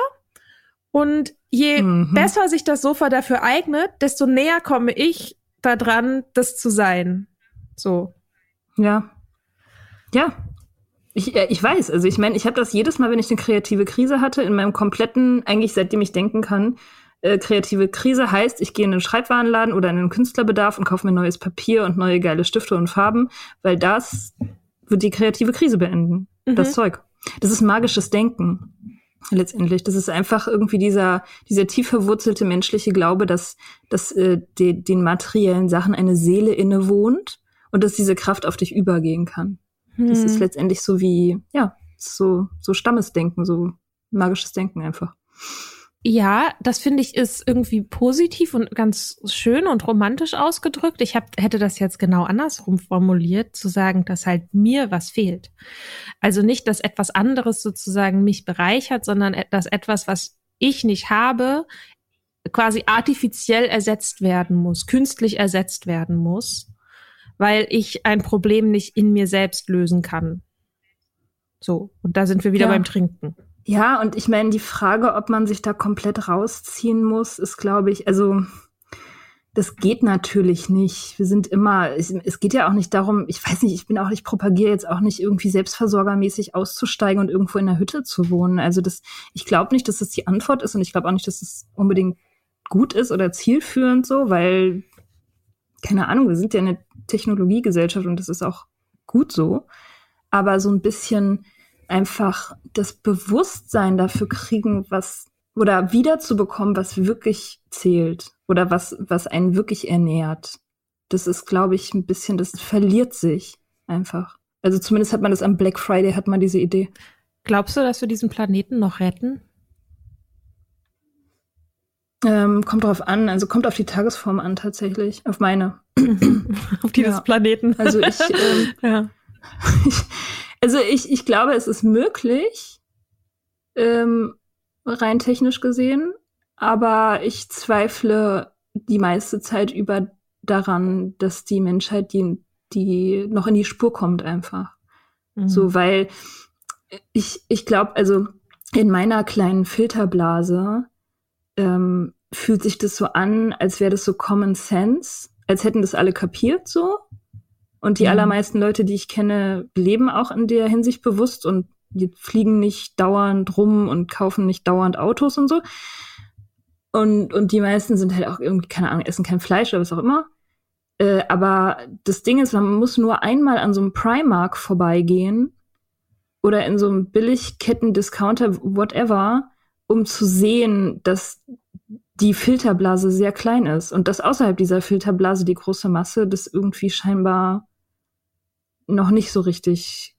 Und je Mhm. besser sich das Sofa dafür eignet, desto näher komme ich daran, das zu sein. So. Ja. Ja. Ich, äh, ich weiß, also ich meine, ich habe das jedes Mal, wenn ich eine kreative Krise hatte, in meinem kompletten, eigentlich seitdem ich denken kann, äh, kreative Krise heißt, ich gehe in einen Schreibwarenladen oder in einen Künstlerbedarf und kaufe mir neues Papier und neue geile Stifte und Farben, weil das wird die kreative Krise beenden. Mhm. Das Zeug. Das ist magisches Denken. Letztendlich. Das ist einfach irgendwie dieser, dieser tief verwurzelte menschliche Glaube, dass, dass äh, de, den materiellen Sachen eine Seele innewohnt und dass diese Kraft auf dich übergehen kann. Das Hm. ist letztendlich so wie, ja, so, so Stammesdenken, so magisches Denken einfach. Ja, das finde ich ist irgendwie positiv und ganz schön und romantisch ausgedrückt. Ich hab, hätte das jetzt genau andersrum formuliert, zu sagen, dass halt mir was fehlt. Also nicht, dass etwas anderes sozusagen mich bereichert, sondern dass etwas, was ich nicht habe, quasi artifiziell ersetzt werden muss, künstlich ersetzt werden muss, weil ich ein Problem nicht in mir selbst lösen kann. So, und da sind wir wieder Ja. beim Trinken. Ja, und ich meine, die Frage, ob man sich da komplett rausziehen muss, ist, glaube ich, also das geht natürlich nicht. Wir sind immer, es, es geht ja auch nicht darum, ich weiß nicht, ich bin auch, ich propagiere jetzt auch nicht irgendwie selbstversorgermäßig auszusteigen und irgendwo in der Hütte zu wohnen. Also das, ich glaube nicht, dass das die Antwort ist und ich glaube auch nicht, dass es unbedingt gut ist oder zielführend so, weil, keine Ahnung, wir sind ja eine Technologiegesellschaft und das ist auch gut so. Aber so ein bisschen einfach das Bewusstsein dafür kriegen, was oder wiederzubekommen, was wirklich zählt oder was, was einen wirklich ernährt. Das ist, glaube ich, ein bisschen, das verliert sich einfach. Also zumindest hat man das am Black Friday, hat man diese Idee. Glaubst du, dass wir diesen Planeten noch retten? Ähm, kommt drauf an, also kommt auf die Tagesform an tatsächlich, auf meine. <laughs> Auf dieses Ja. Planeten. Also ich, <laughs> ähm, ja. <laughs> also ich, ich glaube, es ist möglich, ähm, rein technisch gesehen, aber ich zweifle die meiste Zeit über daran, dass die Menschheit die, die noch in die Spur kommt einfach. Mhm. So, weil ich, ich glaube, also in meiner kleinen Filterblase ähm, fühlt sich das so an, als wäre das so Common Sense, als hätten das alle kapiert so. Und die Mhm. allermeisten Leute, die ich kenne, leben auch in der Hinsicht bewusst und die fliegen nicht dauernd rum und kaufen nicht dauernd Autos und so. Und, und die meisten sind halt auch irgendwie, keine Ahnung, essen kein Fleisch oder was auch immer. Äh, aber das Ding ist, man muss nur einmal an so einem Primark vorbeigehen oder in so einem Billigketten-Discounter, whatever, um zu sehen, dass die Filterblase sehr klein ist und dass außerhalb dieser Filterblase die große Masse das irgendwie scheinbar noch nicht so richtig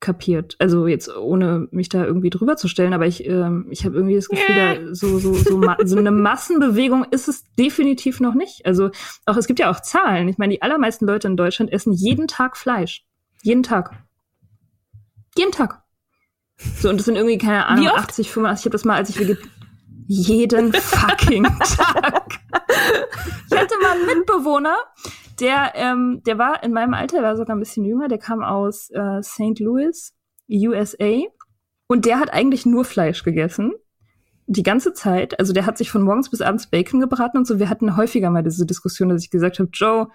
kapiert. Also jetzt ohne mich da irgendwie drüber zu stellen, aber ich, ähm, ich habe irgendwie das Gefühl, da so, so, so, so eine <laughs> Massenbewegung ist es definitiv noch nicht. Also auch es gibt ja auch Zahlen. Ich meine, die allermeisten Leute in Deutschland essen jeden Tag Fleisch. Jeden Tag. Jeden Tag. So, und das sind irgendwie, keine Ahnung, Wie oft? 80, 85. Ich habe das mal, als ich veget jeden fucking <laughs> Tag. Ich hatte mal einen Mitbewohner, der, ähm, der war in meinem Alter, war sogar ein bisschen jünger, der kam aus äh, St. Louis, USA. Und der hat eigentlich nur Fleisch gegessen. Die ganze Zeit. Also der hat sich von morgens bis abends Bacon gebraten und so. Wir hatten häufiger mal diese Diskussion, dass ich gesagt habe, Joe,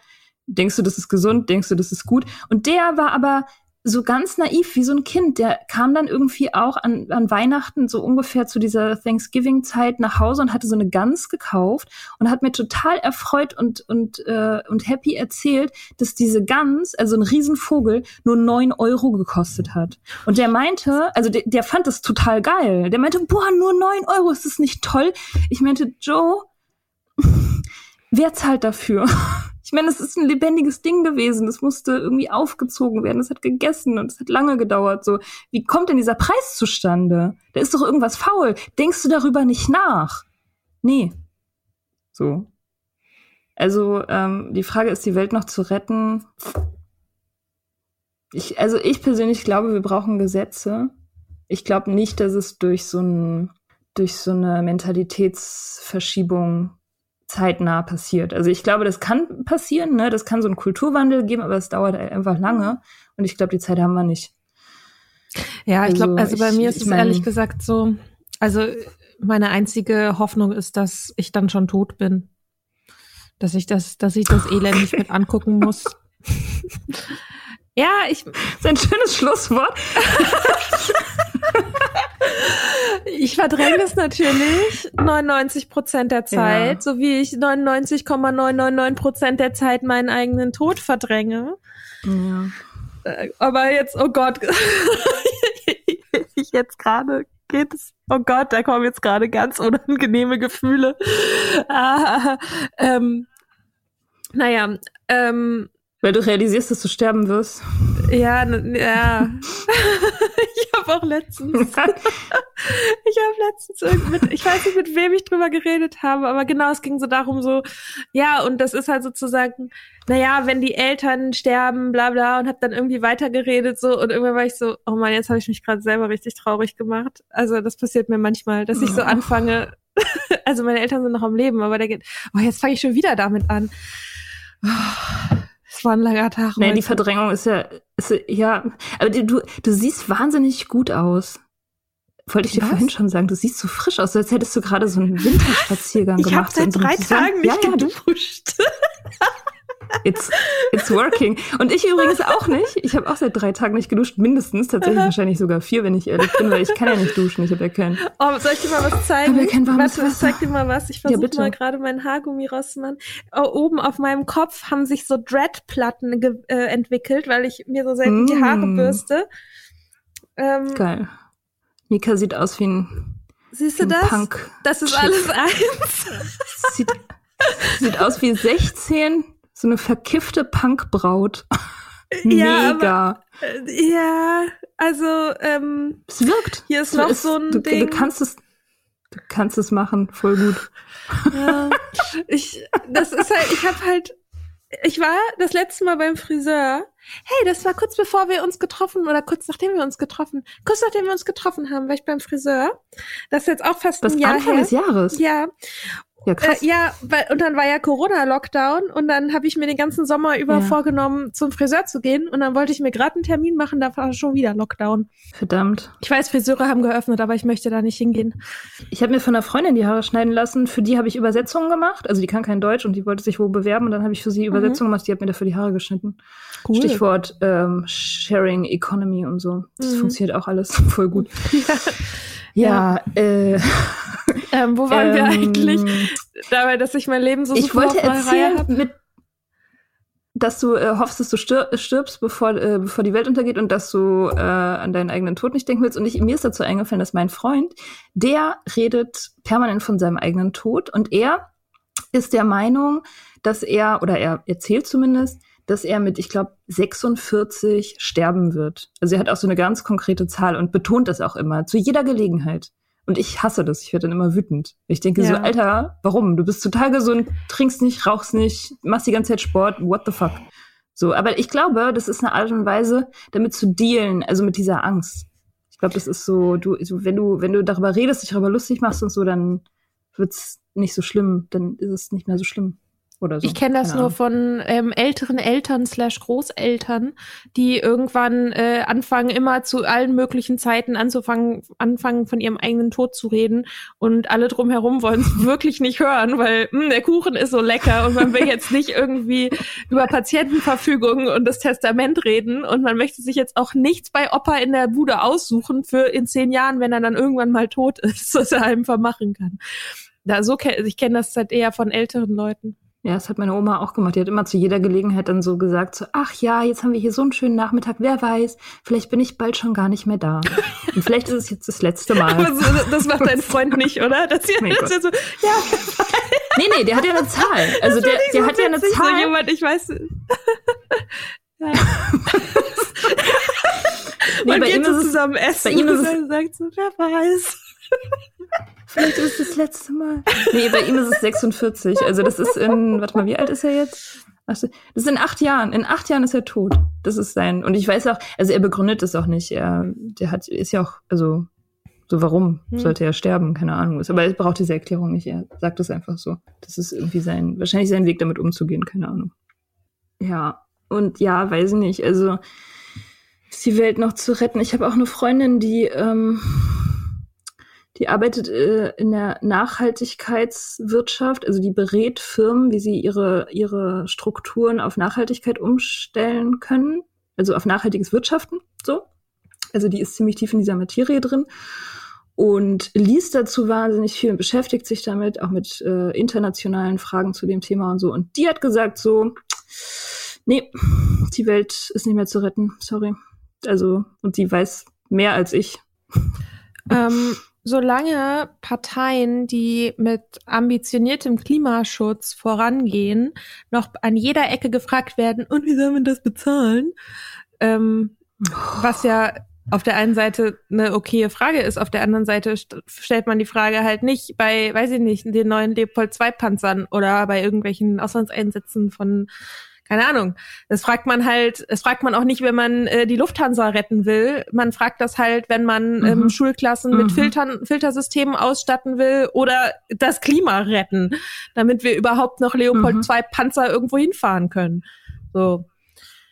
denkst du, das ist gesund? Denkst du, das ist gut? Und der war aber so ganz naiv wie so ein Kind. Der kam dann irgendwie auch an, an Weihnachten so ungefähr zu dieser Thanksgiving-Zeit nach Hause und hatte so eine Gans gekauft und hat mir total erfreut und, und, äh, und happy erzählt, dass diese Gans, also ein Riesenvogel, nur neun Euro gekostet hat. Und der meinte, also der, der fand das total geil. Der meinte, boah, nur neun Euro, ist das nicht toll? Ich meinte, Joe, <laughs> wer zahlt dafür? Ich meine, es ist ein lebendiges Ding gewesen. Das musste irgendwie aufgezogen werden. Es hat gegessen und es hat lange gedauert. So, wie kommt denn dieser Preis zustande? Da ist doch irgendwas faul. Denkst du darüber nicht nach? Nee. So. Also ähm, die Frage ist, die Welt noch zu retten. Ich, also ich persönlich glaube, wir brauchen Gesetze. Ich glaube nicht, dass es durch so ein durch so eine Mentalitätsverschiebung zeitnah passiert. Also ich glaube, das kann passieren, ne? Das kann so einen Kulturwandel geben, aber es dauert einfach lange. Und ich glaube, die Zeit haben wir nicht. Ja, ich glaube, also, Also bei ich- mir ist es mein- ehrlich gesagt so, also meine einzige Hoffnung ist, dass ich dann schon tot bin. Dass ich das, dass ich das Elend nicht mit angucken muss. <laughs> ja, ich, Das ist ein schönes Schlusswort. <laughs> ich verdränge es natürlich 99 Prozent der Zeit, Ja. so wie ich 99,999 Prozent der Zeit meinen eigenen Tod verdränge. Ja. Äh, Aber jetzt, oh Gott, ich <laughs> jetzt gerade geht es, oh Gott, da kommen jetzt gerade ganz unangenehme Gefühle. Ah, ähm, naja, ähm, Weil du realisierst, dass du sterben wirst. ja, ja. <laughs> ich habe auch letztens, <laughs> ich habe letztens irgend mit, ich weiß nicht, mit wem ich drüber geredet habe, aber genau, es ging so darum, so, ja, und das ist halt sozusagen, naja, wenn die Eltern sterben, bla bla, und habe dann irgendwie weitergeredet, so, und irgendwann war ich so, oh Mann, jetzt habe ich mich gerade selber richtig traurig gemaut. Also das passiert mir manchmal, dass ich so Oh. anfange, <laughs> also meine Eltern sind noch am Leben, aber der geht, oh, jetzt fange ich schon wieder damit an. War ein langer Tag. Nee, die. Verdrängung ist ja, ist, ja, aber du, du siehst wahnsinnig gut aus. Wollte ich dir Was? vorhin schon sagen, du siehst so frisch aus, als hättest du gerade so einen <laughs> Winterspaziergang Ich habe gemacht. seit in so einem drei Tagen nicht ja, geduscht. <laughs> It's, it's working. Und ich übrigens auch nicht. Ich habe auch seit drei Tagen nicht geduscht, mindestens, tatsächlich wahrscheinlich sogar vier, wenn ich ehrlich bin, weil ich kann ja nicht duschen, ich habe ja keinen. Oh, soll ich dir mal was zeigen? Aber kein warmes Warte, ich Wasser. zeig dir mal was. Ich Ja, versuche bitte. mal gerade meinen Haargummi rauszumachen. Oh, oben auf meinem Kopf haben sich so Dreadplatten äh, entwickelt, weil ich mir so selten die Mm. Haare bürste. Ähm, Geil. Mika sieht aus wie ein, siehst du ein das? Punk. Das ist alles <laughs> eins. Sieht, sieht aus wie 16, so eine verkiffte Punkbraut. <laughs> Ja, Mega. Äh, ja, also ähm, es wirkt. hier ist Es noch ist- so ein du, Ding. Du kannst es, du kannst es machen, voll gut. Ja, ich, das ist halt, ich habe halt, ich war das letzte Mal beim Friseur. Hey, das war kurz bevor wir uns getroffen oder kurz nachdem wir uns getroffen, kurz nachdem wir uns getroffen haben, war ich beim Friseur. Das ist jetzt auch fast Was ein Jahr Anfang her. des Jahres. Ja, Ja, krass. äh, ja, weil, und dann war ja Corona-Lockdown und dann habe ich mir den ganzen Sommer über Ja. vorgenommen, zum Friseur zu gehen und dann wollte ich mir gerade einen Termin machen, da war schon wieder Lockdown. Verdammt. Ich weiß, Friseure haben geöffnet, aber ich möchte da nicht hingehen. Ich habe mir von einer Freundin die Haare schneiden lassen. Für die habe ich Übersetzungen gemacht. Also die kann kein Deutsch und die wollte sich wo bewerben. Und dann habe ich für sie Übersetzungen gemacht. Die hat mir dafür die Haare geschnitten. Cool. Stichwort ähm, Sharing Economy und so. Das Mhm. funktioniert auch alles <laughs> voll gut. Ja, äh, <laughs> Ähm, wo waren wir ähm, eigentlich? Dabei, dass ich mein Leben so Ich super wollte der Reihe erzählen, mit, dass du äh, hoffst, dass du stir stirbst, bevor, äh, bevor die Welt untergeht und dass du äh, an deinen eigenen Tod nicht denken willst. Und ich, mir ist dazu eingefallen, dass mein Freund, der redet permanent von seinem eigenen Tod und er ist der Meinung, dass er, oder er erzählt zumindest, dass er mit, ich glaube, 46 sterben wird. Also er hat auch so eine ganz konkrete Zahl und betont das auch immer, zu jeder Gelegenheit. Und ich hasse das. Ich werde dann immer wütend. Ich denke so, Ja. Alter, warum? Du bist total gesund, trinkst nicht, rauchst nicht, machst die ganze Zeit Sport, what the fuck? So, aber ich glaube, das ist eine Art und Weise, damit zu dealen, also mit dieser Angst. Ich glaube, das ist so, du, so, wenn du, wenn du darüber redest, dich darüber lustig machst und so, dann wird's nicht so schlimm, dann ist es nicht mehr so schlimm. Oder so. Ich kenne das Keine nur Ahnung. von ähm, älteren Eltern slash Großeltern, die irgendwann äh, anfangen, immer zu allen möglichen Zeiten anzufangen, anfangen von ihrem eigenen Tod zu reden und alle drumherum wollen es <laughs> wirklich nicht hören, weil mh, der Kuchen ist so lecker und man will jetzt nicht irgendwie über Patientenverfügung und das Testament reden und man möchte sich jetzt auch nichts bei Opa in der Bude aussuchen für in zehn Jahren, wenn er dann irgendwann mal tot ist, <laughs> was er einem vermachen kann. Da, so ich kenne das halt eher von älteren Leuten. Ja, das hat meine Oma auch gemacht. Die hat immer zu jeder Gelegenheit dann so gesagt, so, ach ja, jetzt haben wir hier so einen schönen Nachmittag, wer weiß, vielleicht bin ich bald schon gar nicht mehr da. Und vielleicht ist es jetzt das letzte Mal. <laughs> Aber so, das macht dein Freund nicht, oder? Dass ihr, Mein dass ihr so, ja, Nee, nee, der hat ja eine Zahl. Also der, der hat ja eine witzig, So Zahl. jemand, ich weiß. <laughs> ja. Nee, Man bei ihm geht so ist es- zusammen essen bei ihm ist und dann sagt so, wer weiß. Vielleicht ist es das letzte Mal. Nee, bei ihm ist es 46. Also das ist in, warte mal, wie alt ist er jetzt? Ach Das ist in acht Jahren. In acht Jahren ist er tot. Das ist sein. Und ich weiß auch, also er begründet das auch nicht. Er, der hat, ist ja auch, also So, warum Hm. sollte er sterben? Keine Ahnung. Aber er braucht diese Erklärung nicht. Er sagt es einfach so. Das ist irgendwie sein, wahrscheinlich sein Weg, damit umzugehen. Keine Ahnung. Ja. Und ja, weiß ich nicht. Also, ist die Welt noch zu retten? Ich habe auch eine Freundin, die, ähm, die arbeitet äh, in der Nachhaltigkeitswirtschaft. Also, die berät Firmen, wie sie ihre, ihre Strukturen auf Nachhaltigkeit umstellen können. Also, auf nachhaltiges Wirtschaften. So. Also, die ist ziemlich tief in dieser Materie drin und liest dazu wahnsinnig viel und beschäftigt sich damit, auch mit äh, internationalen Fragen zu dem Thema und so. Und die hat gesagt so, nee, die Welt ist nicht mehr zu retten, sorry. Also, und sie weiß mehr als ich. Ähm, solange Parteien, die mit ambitioniertem Klimaschutz vorangehen, noch an jeder Ecke gefragt werden, und wie sollen wir das bezahlen? Ähm, was ja auf der einen Seite eine okaye Frage ist, auf der anderen Seite st stellt man die Frage halt nicht bei, weiß ich nicht, den neuen Leopold 2 Panzern oder bei irgendwelchen Auslandseinsätzen von keine Ahnung. Das fragt man halt, das fragt man auch nicht, wenn man äh, die Lufthansa retten will. Man fragt das halt, wenn man Mhm. ähm, Schulklassen mit Mhm. Filtern, Filtersystemen ausstatten will oder das Klima retten, damit wir überhaupt noch Leopold Mhm. 2 Panzer irgendwo hinfahren können. So.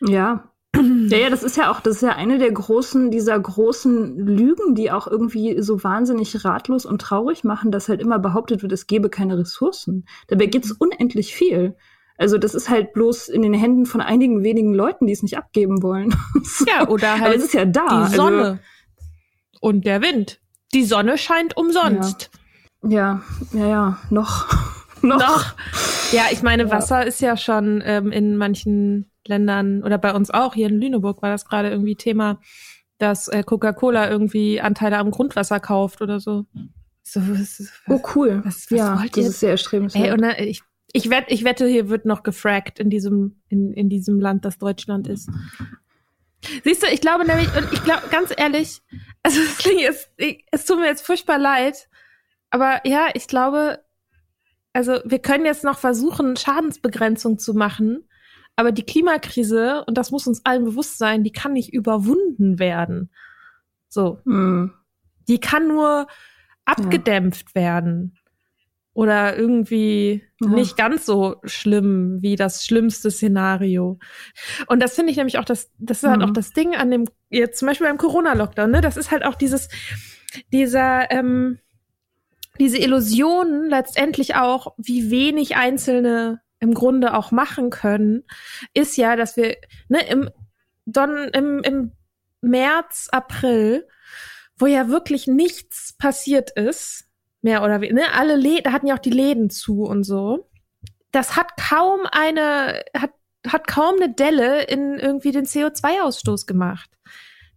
Ja. Ja, ja, das ist ja auch, das ist ja eine der großen, dieser großen Lügen, die auch irgendwie so wahnsinnig ratlos und traurig machen, dass halt immer behauptet wird, es gäbe keine Ressourcen. Dabei gibt's unendlich viel. Also das ist halt bloß in den Händen von einigen wenigen Leuten, die es nicht abgeben wollen. <laughs> Ja, oder Aber halt es ist ja da. die Also, Sonne und der Wind. Die Sonne scheint umsonst. ja, ja, ja, noch. <laughs> noch. Noch. Ja, ich meine, Ja. Wasser ist ja schon ähm, in manchen Ländern oder bei uns auch, hier in Lüneburg war das gerade irgendwie Thema, dass äh, Coca-Cola irgendwie Anteile am Grundwasser kauft oder so. So, was, was, Oh, cool. Was- ja, das ihr? ist sehr erstrebenswert. Ey, und dann, ich, ich, wett, ich wette, hier wird noch gefragt in diesem, in, in diesem Land, das Deutschland ist. Siehst du, ich glaube nämlich, und ich glaube, ganz ehrlich, also es klingt jetzt, ich, es tut mir jetzt furchtbar leid, aber ja, ich glaube, also wir können jetzt noch versuchen, Schadensbegrenzung zu machen, aber die Klimakrise, und das muss uns allen bewusst sein, die kann nicht überwunden werden. So, Hm. die kann nur abgedämpft werden. Oder irgendwie Ja. nicht ganz so schlimm wie das schlimmste Szenario. Und das finde ich nämlich auch das, das ist halt Mhm. auch das Ding an dem, jetzt zum Beispiel beim Corona-Lockdown, ne? Das ist halt auch dieses, dieser, ähm, diese Illusion letztendlich auch, wie wenig Einzelne im Grunde auch machen können, ist ja, dass wir ne, im, Don, im, im März, April, wo ja wirklich nichts passiert ist, mehr oder weniger, ne, alle Läden, da hatten ja auch die Läden zu und so. Das hat kaum eine, hat, hat kaum eine Delle in irgendwie den CO2-Ausstoß gemacht.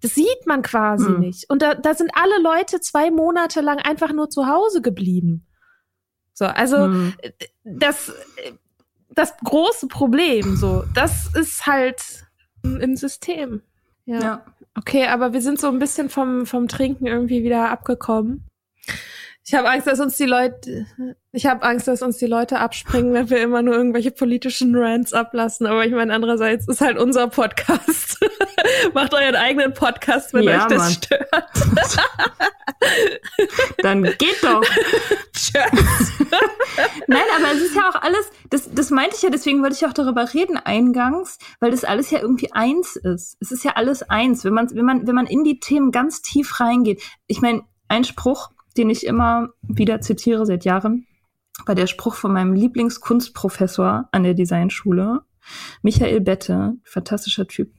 Das sieht man quasi Hm. nicht. Und da, da sind alle Leute zwei Monate lang einfach nur zu Hause geblieben. So, also Hm. das, das große Problem, so, das ist halt im System. Ja. Ja. Okay, aber wir sind so ein bisschen vom, vom Trinken irgendwie wieder abgekommen. Ich habe Angst, dass uns die Leute, ich habe Angst, dass uns die Leute abspringen, wenn wir immer nur irgendwelche politischen Rants ablassen. Aber ich meine, andererseits ist halt unser Podcast. <laughs> Macht euren eigenen Podcast, wenn Ja, euch das Mann. stört. <laughs> Dann geht doch. Tschüss. <laughs> Nein, aber es ist ja auch alles, das, das meinte ich ja, deswegen wollte ich auch darüber reden eingangs, weil das alles ja irgendwie eins ist. Es ist ja alles eins, wenn man, wenn man, wenn man in die Themen ganz tief reingeht. Ich meine, ein Spruch, den ich immer wieder zitiere seit Jahren, war der Spruch von meinem Lieblingskunstprofessor an der Designschule, Michael Bette, fantastischer Typ.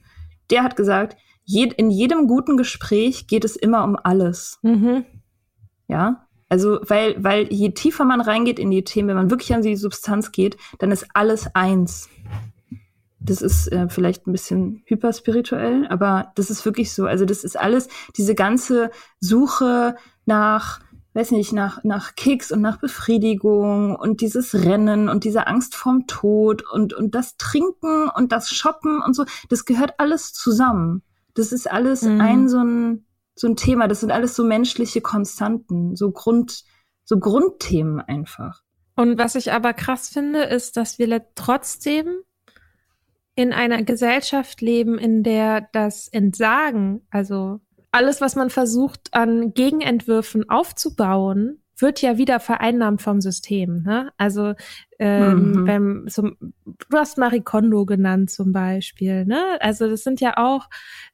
Der hat gesagt, jed, in jedem guten Gespräch geht es immer um alles. Mhm. Ja, also weil, weil je tiefer man reingeht in die Themen, wenn man wirklich an die Substanz geht, dann ist alles eins. Das ist äh, vielleicht ein bisschen hyperspirituell, aber das ist wirklich so. Also das ist alles, diese ganze Suche nach, weiß nicht, nach, nach Kicks und nach Befriedigung und dieses Rennen und diese Angst vorm Tod und, und das Trinken und das Shoppen und so, das gehört alles zusammen. Das ist alles Mhm. ein so ein, so ein Thema. Das sind alles so menschliche Konstanten, so Grund, so Grundthemen einfach. Und was ich aber krass finde, ist, dass wir trotzdem in einer Gesellschaft leben, in der das Entsagen, also alles, was man versucht an Gegenentwürfen aufzubauen, wird ja wieder vereinnahmt vom System. Ne? Also ähm, mhm. wenn, zum, du hast Marie Kondo genannt zum Beispiel. Ne? Also das sind ja auch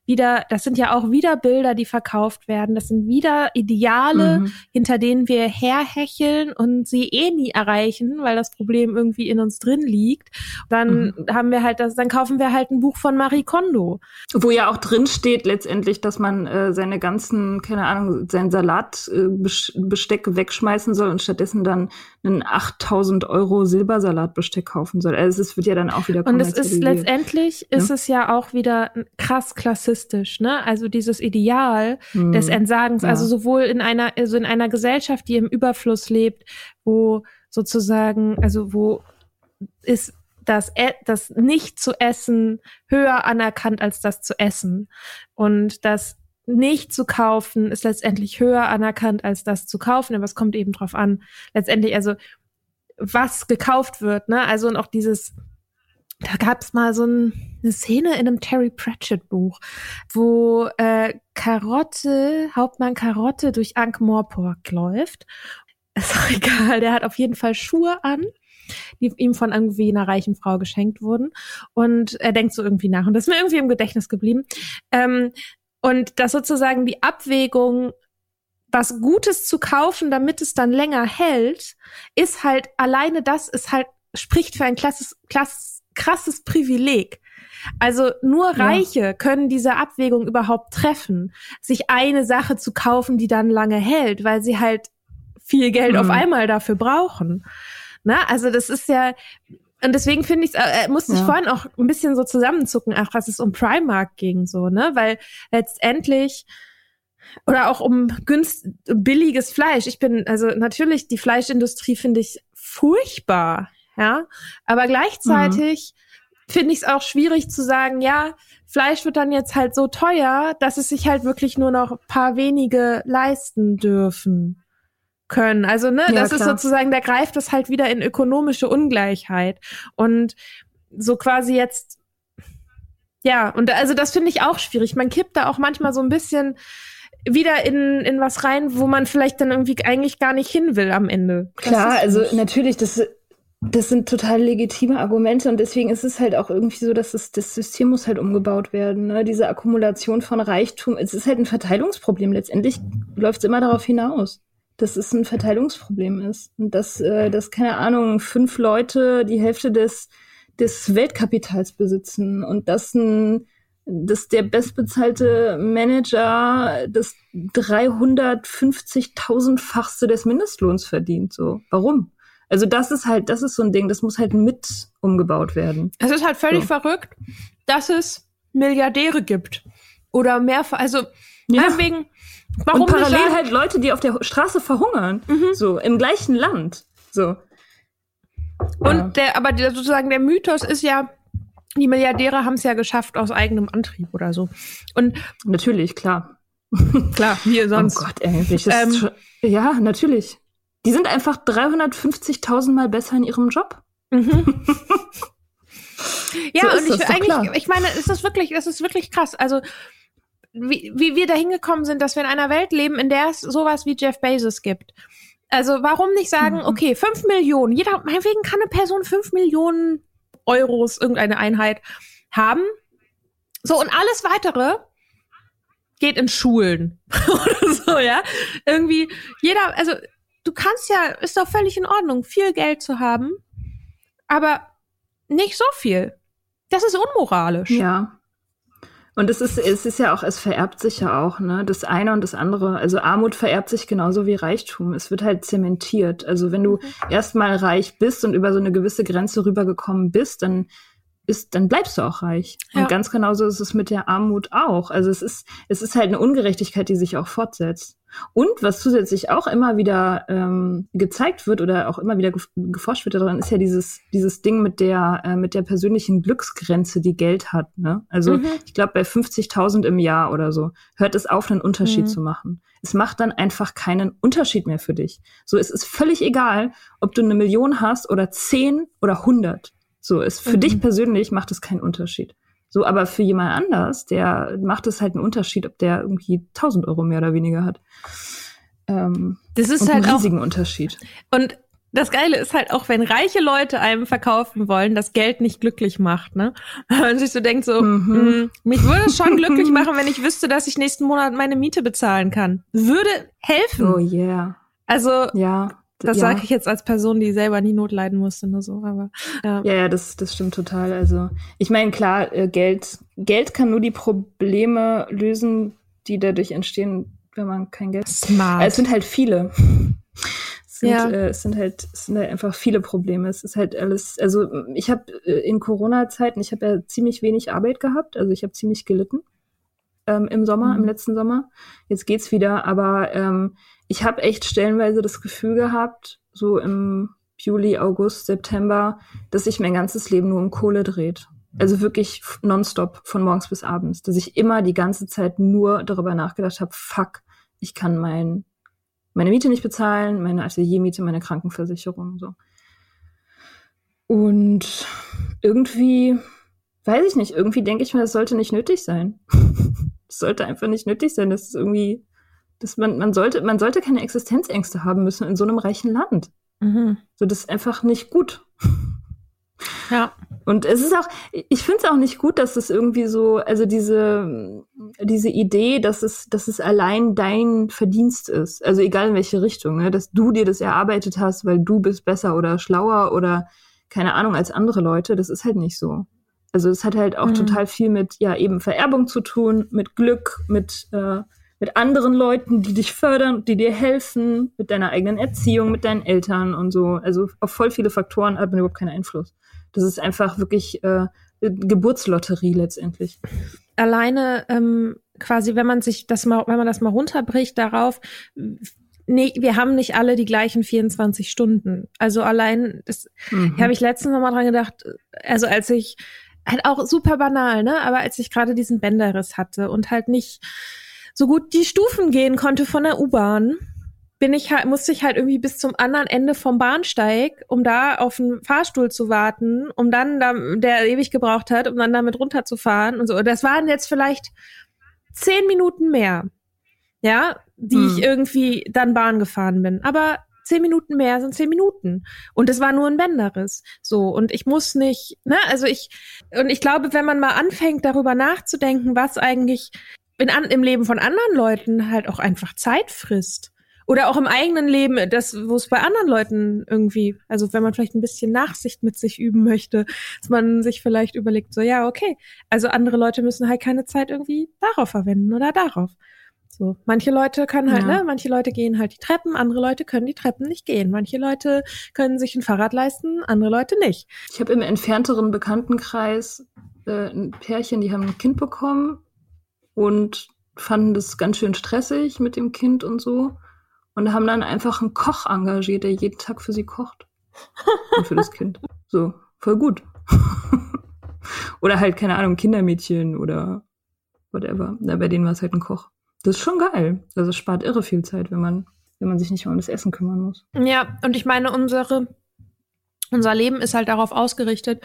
wieder, das sind ja auch wieder Bilder, die verkauft werden. Das sind wieder Ideale, mhm. hinter denen wir herhecheln und sie eh nie erreichen, weil das Problem irgendwie in uns drin liegt. Dann mhm. haben wir halt das, dann kaufen wir halt ein Buch von Marie Kondo. Wo ja auch drin steht letztendlich, dass man äh, seine ganzen, keine Ahnung, sein Salatbesteck äh, wegschmeißen soll und stattdessen dann einen 8000 Euro Silbersalatbesteck kaufen soll. Also es wird ja dann auch wieder Und es ist letztendlich ja? ist es ja auch wieder krass klassistisch, ne? Also dieses Ideal hm. des Entsagens, ja. also sowohl in einer also in einer Gesellschaft, die im Überfluss lebt, wo sozusagen, also wo ist das, e, das nicht zu essen höher anerkannt als das zu essen. Und das nicht zu kaufen ist letztendlich höher anerkannt als das zu kaufen, aber es kommt eben drauf an. Letztendlich, also was gekauft wird, ne? Also und auch dieses, da gab es mal so ein, eine Szene in einem Terry Pratchett Buch, wo äh, Karotte, Hauptmann Karotte durch Ankh-Morpork läuft. <laughs> Ist auch egal, der hat auf jeden Fall Schuhe an die ihm von irgendwie einer reichen Frau geschenkt wurden. Und er denkt so irgendwie nach. Und das ist mir irgendwie im Gedächtnis geblieben. Ähm, und das sozusagen die Abwägung, was Gutes zu kaufen, damit es dann länger hält, ist halt alleine das ist halt spricht für ein klasses, klass, krasses Privileg. Also nur Reiche ja. können diese Abwägung überhaupt treffen, sich eine Sache zu kaufen, die dann lange hält, weil sie halt viel Geld mhm. auf einmal dafür brauchen. Na, also das ist ja, und deswegen finde ich, äh, musste ich vorhin auch ein bisschen so zusammenzucken, ach, was es um Primark ging, so, ne? Weil letztendlich oder auch um günst billiges Fleisch. Ich bin, also natürlich, die Fleischindustrie finde ich furchtbar, ja. Aber gleichzeitig mhm. finde ich es auch schwierig zu sagen, ja, Fleisch wird dann jetzt halt so teuer, dass es sich halt wirklich nur noch paar wenige leisten dürfen können. Also, ne, ja, das klar. ist sozusagen, da greift es halt wieder in ökonomische Ungleichheit. Und so quasi jetzt, ja, und also das finde ich auch schwierig. Man kippt da auch manchmal so ein bisschen wieder in, in was rein, wo man vielleicht dann irgendwie eigentlich gar nicht hin will am Ende. Klar, also natürlich, das, das sind total legitime Argumente und deswegen ist es halt auch irgendwie so, dass es, das System muss halt umgebaut werden. Ne? Diese Akkumulation von Reichtum, es ist halt ein Verteilungsproblem. Letztendlich läuft es immer darauf hinaus dass es ein Verteilungsproblem ist. Und dass, äh, dass, keine Ahnung, fünf Leute die Hälfte des, des Weltkapitals besitzen und dass ein dass der bestbezahlte Manager das 350.000-fachste des Mindestlohns verdient. So, warum? Also das ist halt, das ist so ein Ding, das muss halt mit umgebaut werden. Es ist halt völlig so. verrückt, dass es Milliardäre gibt. Oder mehr, also ja. meinetwegen, Warum und parallel halt Leute, die auf der Straße verhungern. Mhm. So, im gleichen Land. So. Und ja. der, aber der, sozusagen der Mythos ist ja, die Milliardäre haben es ja geschafft aus eigenem Antrieb oder so. Und natürlich, klar. <laughs> klar, hier sonst. Oh Gott, ey, ähm, schon, ja, natürlich. Die sind einfach 350.000 Mal besser in ihrem Job. Mhm. <laughs> ja, so und ich eigentlich, ich meine, ist das wirklich, das ist wirklich krass. Also wie, wie wir da hingekommen sind, dass wir in einer Welt leben, in der es sowas wie Jeff Bezos gibt. Also warum nicht sagen, mhm. okay, fünf Millionen, jeder, meinetwegen kann eine Person fünf Millionen Euros, irgendeine Einheit haben. So, und alles weitere geht in Schulen <laughs> oder so, ja. Irgendwie, jeder, also du kannst ja, ist doch völlig in Ordnung, viel Geld zu haben, aber nicht so viel. Das ist unmoralisch. Ja. Und es ist, es ist ja auch, es vererbt sich ja auch, ne? Das eine und das andere. Also Armut vererbt sich genauso wie Reichtum. Es wird halt zementiert. Also wenn du mhm. erstmal reich bist und über so eine gewisse Grenze rübergekommen bist, dann ist, dann bleibst du auch reich. Ja. Und ganz genauso ist es mit der Armut auch. Also es ist, es ist halt eine Ungerechtigkeit, die sich auch fortsetzt. Und was zusätzlich auch immer wieder ähm, gezeigt wird oder auch immer wieder geforscht wird daran, ist ja dieses, dieses Ding mit der, äh, mit der persönlichen Glücksgrenze, die Geld hat. Ne? Also mhm. ich glaube, bei 50.000 im Jahr oder so hört es auf, einen Unterschied mhm. zu machen. Es macht dann einfach keinen Unterschied mehr für dich. So, es ist völlig egal, ob du eine Million hast oder zehn oder hundert. So, es für mhm. dich persönlich macht es keinen Unterschied. So, aber für jemand anders, der macht es halt einen Unterschied, ob der irgendwie 1000 Euro mehr oder weniger hat. Ähm, Das ist halt einen auch. riesigen Unterschied. Und das Geile ist halt auch, wenn reiche Leute einem verkaufen wollen, dass Geld nicht glücklich macht, ne? <laughs> Wenn man sich so denkt, so, Mhm. mh, mich würde es schon glücklich machen, wenn ich wüsste, dass ich nächsten Monat meine Miete bezahlen kann. Würde helfen. Oh yeah. Also, Ja. Das ja. sage ich jetzt als Person, die selber nie Not leiden musste, nur so, aber ja. Ja, ja, das, das stimmt total. Also, ich meine, klar, äh, Geld, Geld kann nur die Probleme lösen, die dadurch entstehen, wenn man kein Geld hat. Smart. Es sind halt viele. Es sind, Ja. äh, es sind halt, es sind halt einfach viele Probleme. Es ist halt alles, also ich habe äh, in Corona-Zeiten, ich habe ja ziemlich wenig Arbeit gehabt, also ich habe ziemlich gelitten ähm, im Sommer, Mhm. im letzten Sommer. Jetzt geht's wieder, aber ähm, ich habe echt stellenweise das Gefühl gehabt, so im Juli, August, September, dass sich mein ganzes Leben nur um Kohle dreht. Also wirklich nonstop von morgens bis abends, dass ich immer die ganze Zeit nur darüber nachgedacht habe, fuck, ich kann mein, meine Miete nicht bezahlen, meine Ateliermiete, meine Krankenversicherung, so. Und irgendwie, weiß ich nicht, irgendwie denke ich mir, das sollte nicht nötig sein. <laughs> Es sollte einfach nicht nötig sein, dass es irgendwie, dass man, man sollte, man sollte keine Existenzängste haben müssen in so einem reichen Land. Mhm. So, das ist einfach nicht gut. Ja. Und es ist auch, ich finde es auch nicht gut, dass es irgendwie so, also diese, diese Idee, dass es, dass es allein dein Verdienst ist, also egal in welche Richtung, ne, dass du dir das erarbeitet hast, weil du bist besser oder schlauer oder keine Ahnung als andere Leute, das ist halt nicht so. Also es hat halt auch Mhm. total viel mit, ja, eben Vererbung zu tun, mit Glück, mit, äh, mit anderen Leuten, die dich fördern, die dir helfen, mit deiner eigenen Erziehung, mit deinen Eltern und so. Also auf voll viele Faktoren hat man überhaupt keinen Einfluss. Das ist einfach wirklich äh, Geburtslotterie letztendlich. alleine ähm, quasi, wenn man sich das mal, wenn man das mal runterbricht darauf, nee, wir haben nicht alle die gleichen 24 Stunden. Also allein, das Mhm. habe ich letztens noch mal dran gedacht, also als ich halt auch super banal, ne, aber als ich gerade diesen Bänderriss hatte und halt nicht so gut die Stufen gehen konnte von der U-Bahn, bin ich halt, musste ich halt irgendwie bis zum anderen Ende vom Bahnsteig, um da auf den Fahrstuhl zu warten, um dann, da, der ewig gebraucht hat, um dann damit runterzufahren und so. Das waren jetzt vielleicht zehn Minuten mehr, ja, die Hm. ich irgendwie dann Bahn gefahren bin. Aber zehn Minuten mehr sind zehn Minuten. Und es war nur ein Bänderriss. So. Und ich muss nicht, ne, also ich, und ich glaube, wenn man mal anfängt, darüber nachzudenken, was eigentlich in, an, im Leben von anderen Leuten halt auch einfach Zeit frisst. Oder auch im eigenen Leben, das, wo es bei anderen Leuten irgendwie, also wenn man vielleicht ein bisschen Nachsicht mit sich üben möchte, dass man sich vielleicht überlegt, so, ja, okay, also andere Leute müssen halt keine Zeit irgendwie darauf verwenden oder darauf. So, manche Leute können halt, Ja. ne, manche Leute gehen halt die Treppen, andere Leute können die Treppen nicht gehen. Manche Leute können sich ein Fahrrad leisten, andere Leute nicht. Ich habe im entfernteren Bekanntenkreis äh, ein Pärchen, die haben ein Kind bekommen und fanden das ganz schön stressig mit dem Kind und so. Und haben dann einfach einen Koch engagiert, der jeden Tag für sie kocht. <laughs> und für das Kind. So, voll gut. <laughs> oder halt, keine Ahnung, Kindermädchen oder whatever. Na, bei denen war es halt ein Koch. Das ist schon geil. Also es spart irre viel Zeit, wenn man, wenn man sich nicht mehr um das Essen kümmern muss. Ja, und ich meine, unsere, unser Leben ist halt darauf ausgerichtet,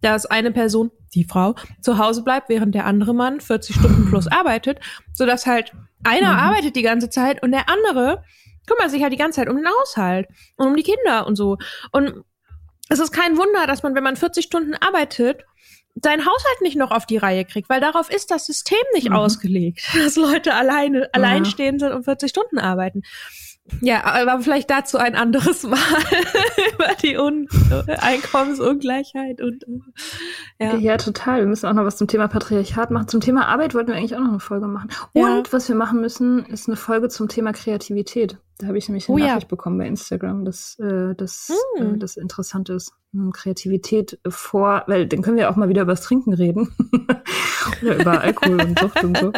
dass eine Person, die Frau, zu Hause bleibt, während der andere Mann 40 Stunden plus <laughs> arbeitet, sodass halt einer Mhm. arbeitet die ganze Zeit und der andere kümmert sich halt die ganze Zeit um den Haushalt und um die Kinder und so. Und es ist kein Wunder, dass man, wenn man 40 Stunden arbeitet, seinen Haushalt nicht noch auf die Reihe kriegt, weil darauf ist das System nicht Mhm. ausgelegt, <laughs> dass Leute alleine, alleinstehend sind und 40 Stunden arbeiten. Ja, aber vielleicht dazu ein anderes Mal <laughs> über die Un Einkommensungleichheit und äh, Ja. ja. total. Wir müssen auch noch was zum Thema Patriarchat machen. Zum Thema Arbeit wollten wir eigentlich auch noch eine Folge machen. Ja. Und was wir machen müssen, ist eine Folge zum Thema Kreativität. Da habe ich nämlich eine Oh ja. Nachricht bekommen bei Instagram, dass äh, das, Hm. äh, das interessant ist. Hm, Kreativität vor, weil dann können wir auch mal wieder über das Trinken reden. <laughs> Oder über Alkohol und Sucht und so.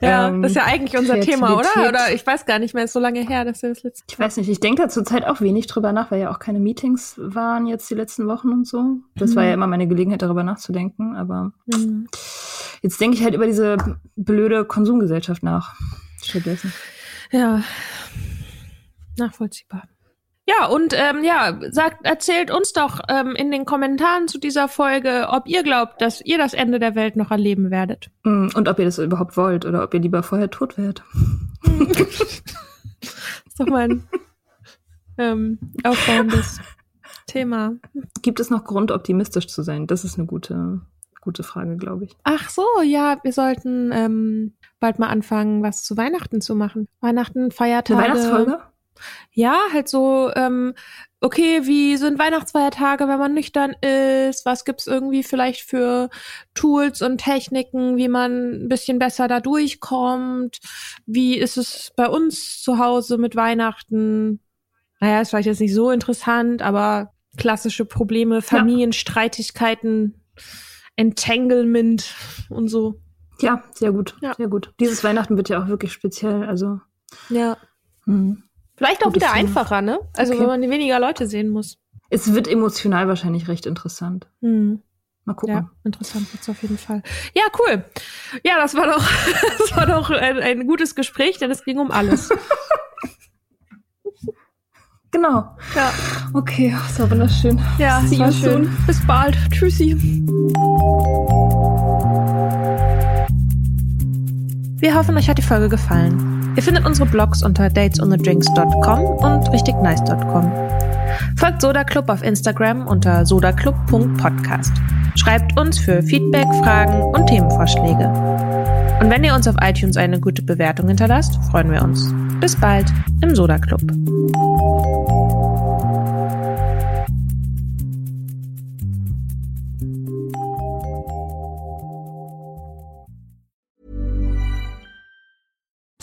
Ja, Ähm, das ist ja eigentlich unser Thema, oder? Oder ich weiß gar nicht mehr, ist so lange her, dass wir das letzte Ich weiß nicht, ich denke da zurzeit auch wenig drüber nach, weil ja auch keine Meetings waren jetzt die letzten Wochen und so. Das war Mhm. ja immer meine Gelegenheit, darüber nachzudenken, aber Mhm. Jetzt denke ich halt über diese blöde Konsumgesellschaft nach. Stattdessen. Ja, nachvollziehbar. Ja, und ähm, ja, sagt, erzählt uns doch ähm, in den Kommentaren zu dieser Folge, ob ihr glaubt, dass ihr das Ende der Welt noch erleben werdet. Mm, Und ob ihr das überhaupt wollt oder ob ihr lieber vorher tot wärt. <laughs> ist doch mal ein ähm, aufbauendes Thema. Gibt es noch Grund, optimistisch zu sein? Das ist eine gute, gute Frage, glaube ich. Ach so, ja, wir sollten ähm, bald mal anfangen, was zu Weihnachten zu machen. Weihnachten, Eine Feiertage. Weihnachtsfolge? Ja, halt so, ähm, okay, wie sind Weihnachtsfeiertage, wenn man nüchtern ist? Was gibt's irgendwie vielleicht für Tools und Techniken, wie man ein bisschen besser da durchkommt? Wie ist es bei uns zu Hause mit Weihnachten? Naja, ist vielleicht jetzt nicht so interessant, aber klassische Probleme, Familienstreitigkeiten, Entanglement und so. Ja, sehr gut. Ja. Sehr gut. Dieses Weihnachten wird ja auch wirklich speziell. Also, Ja. hm. Vielleicht auch wieder einfacher, ne? Also Okay. wenn man weniger Leute sehen muss. es wird emotional wahrscheinlich recht interessant. Hm. Mal gucken. Ja, interessant wird's auf jeden Fall. Ja, cool. Ja, das war doch, <laughs> das war doch ein, ein gutes Gespräch, denn es ging um alles. <laughs> Genau. Ja, Okay, das war wunderschön. ja, es war schön. soon. Bis bald. Tschüssi. Wir hoffen, euch hat die Folge gefallen. Ihr findet unsere Blogs unter datesonthedrinks.com und richtignice.com. Folgt Soda Club auf Instagram unter sodaclub.podcast. Schreibt uns für Feedback, Fragen und Themenvorschläge. Und wenn ihr uns auf iTunes eine gute Bewertung hinterlasst, freuen wir uns. Bis bald im Soda Club.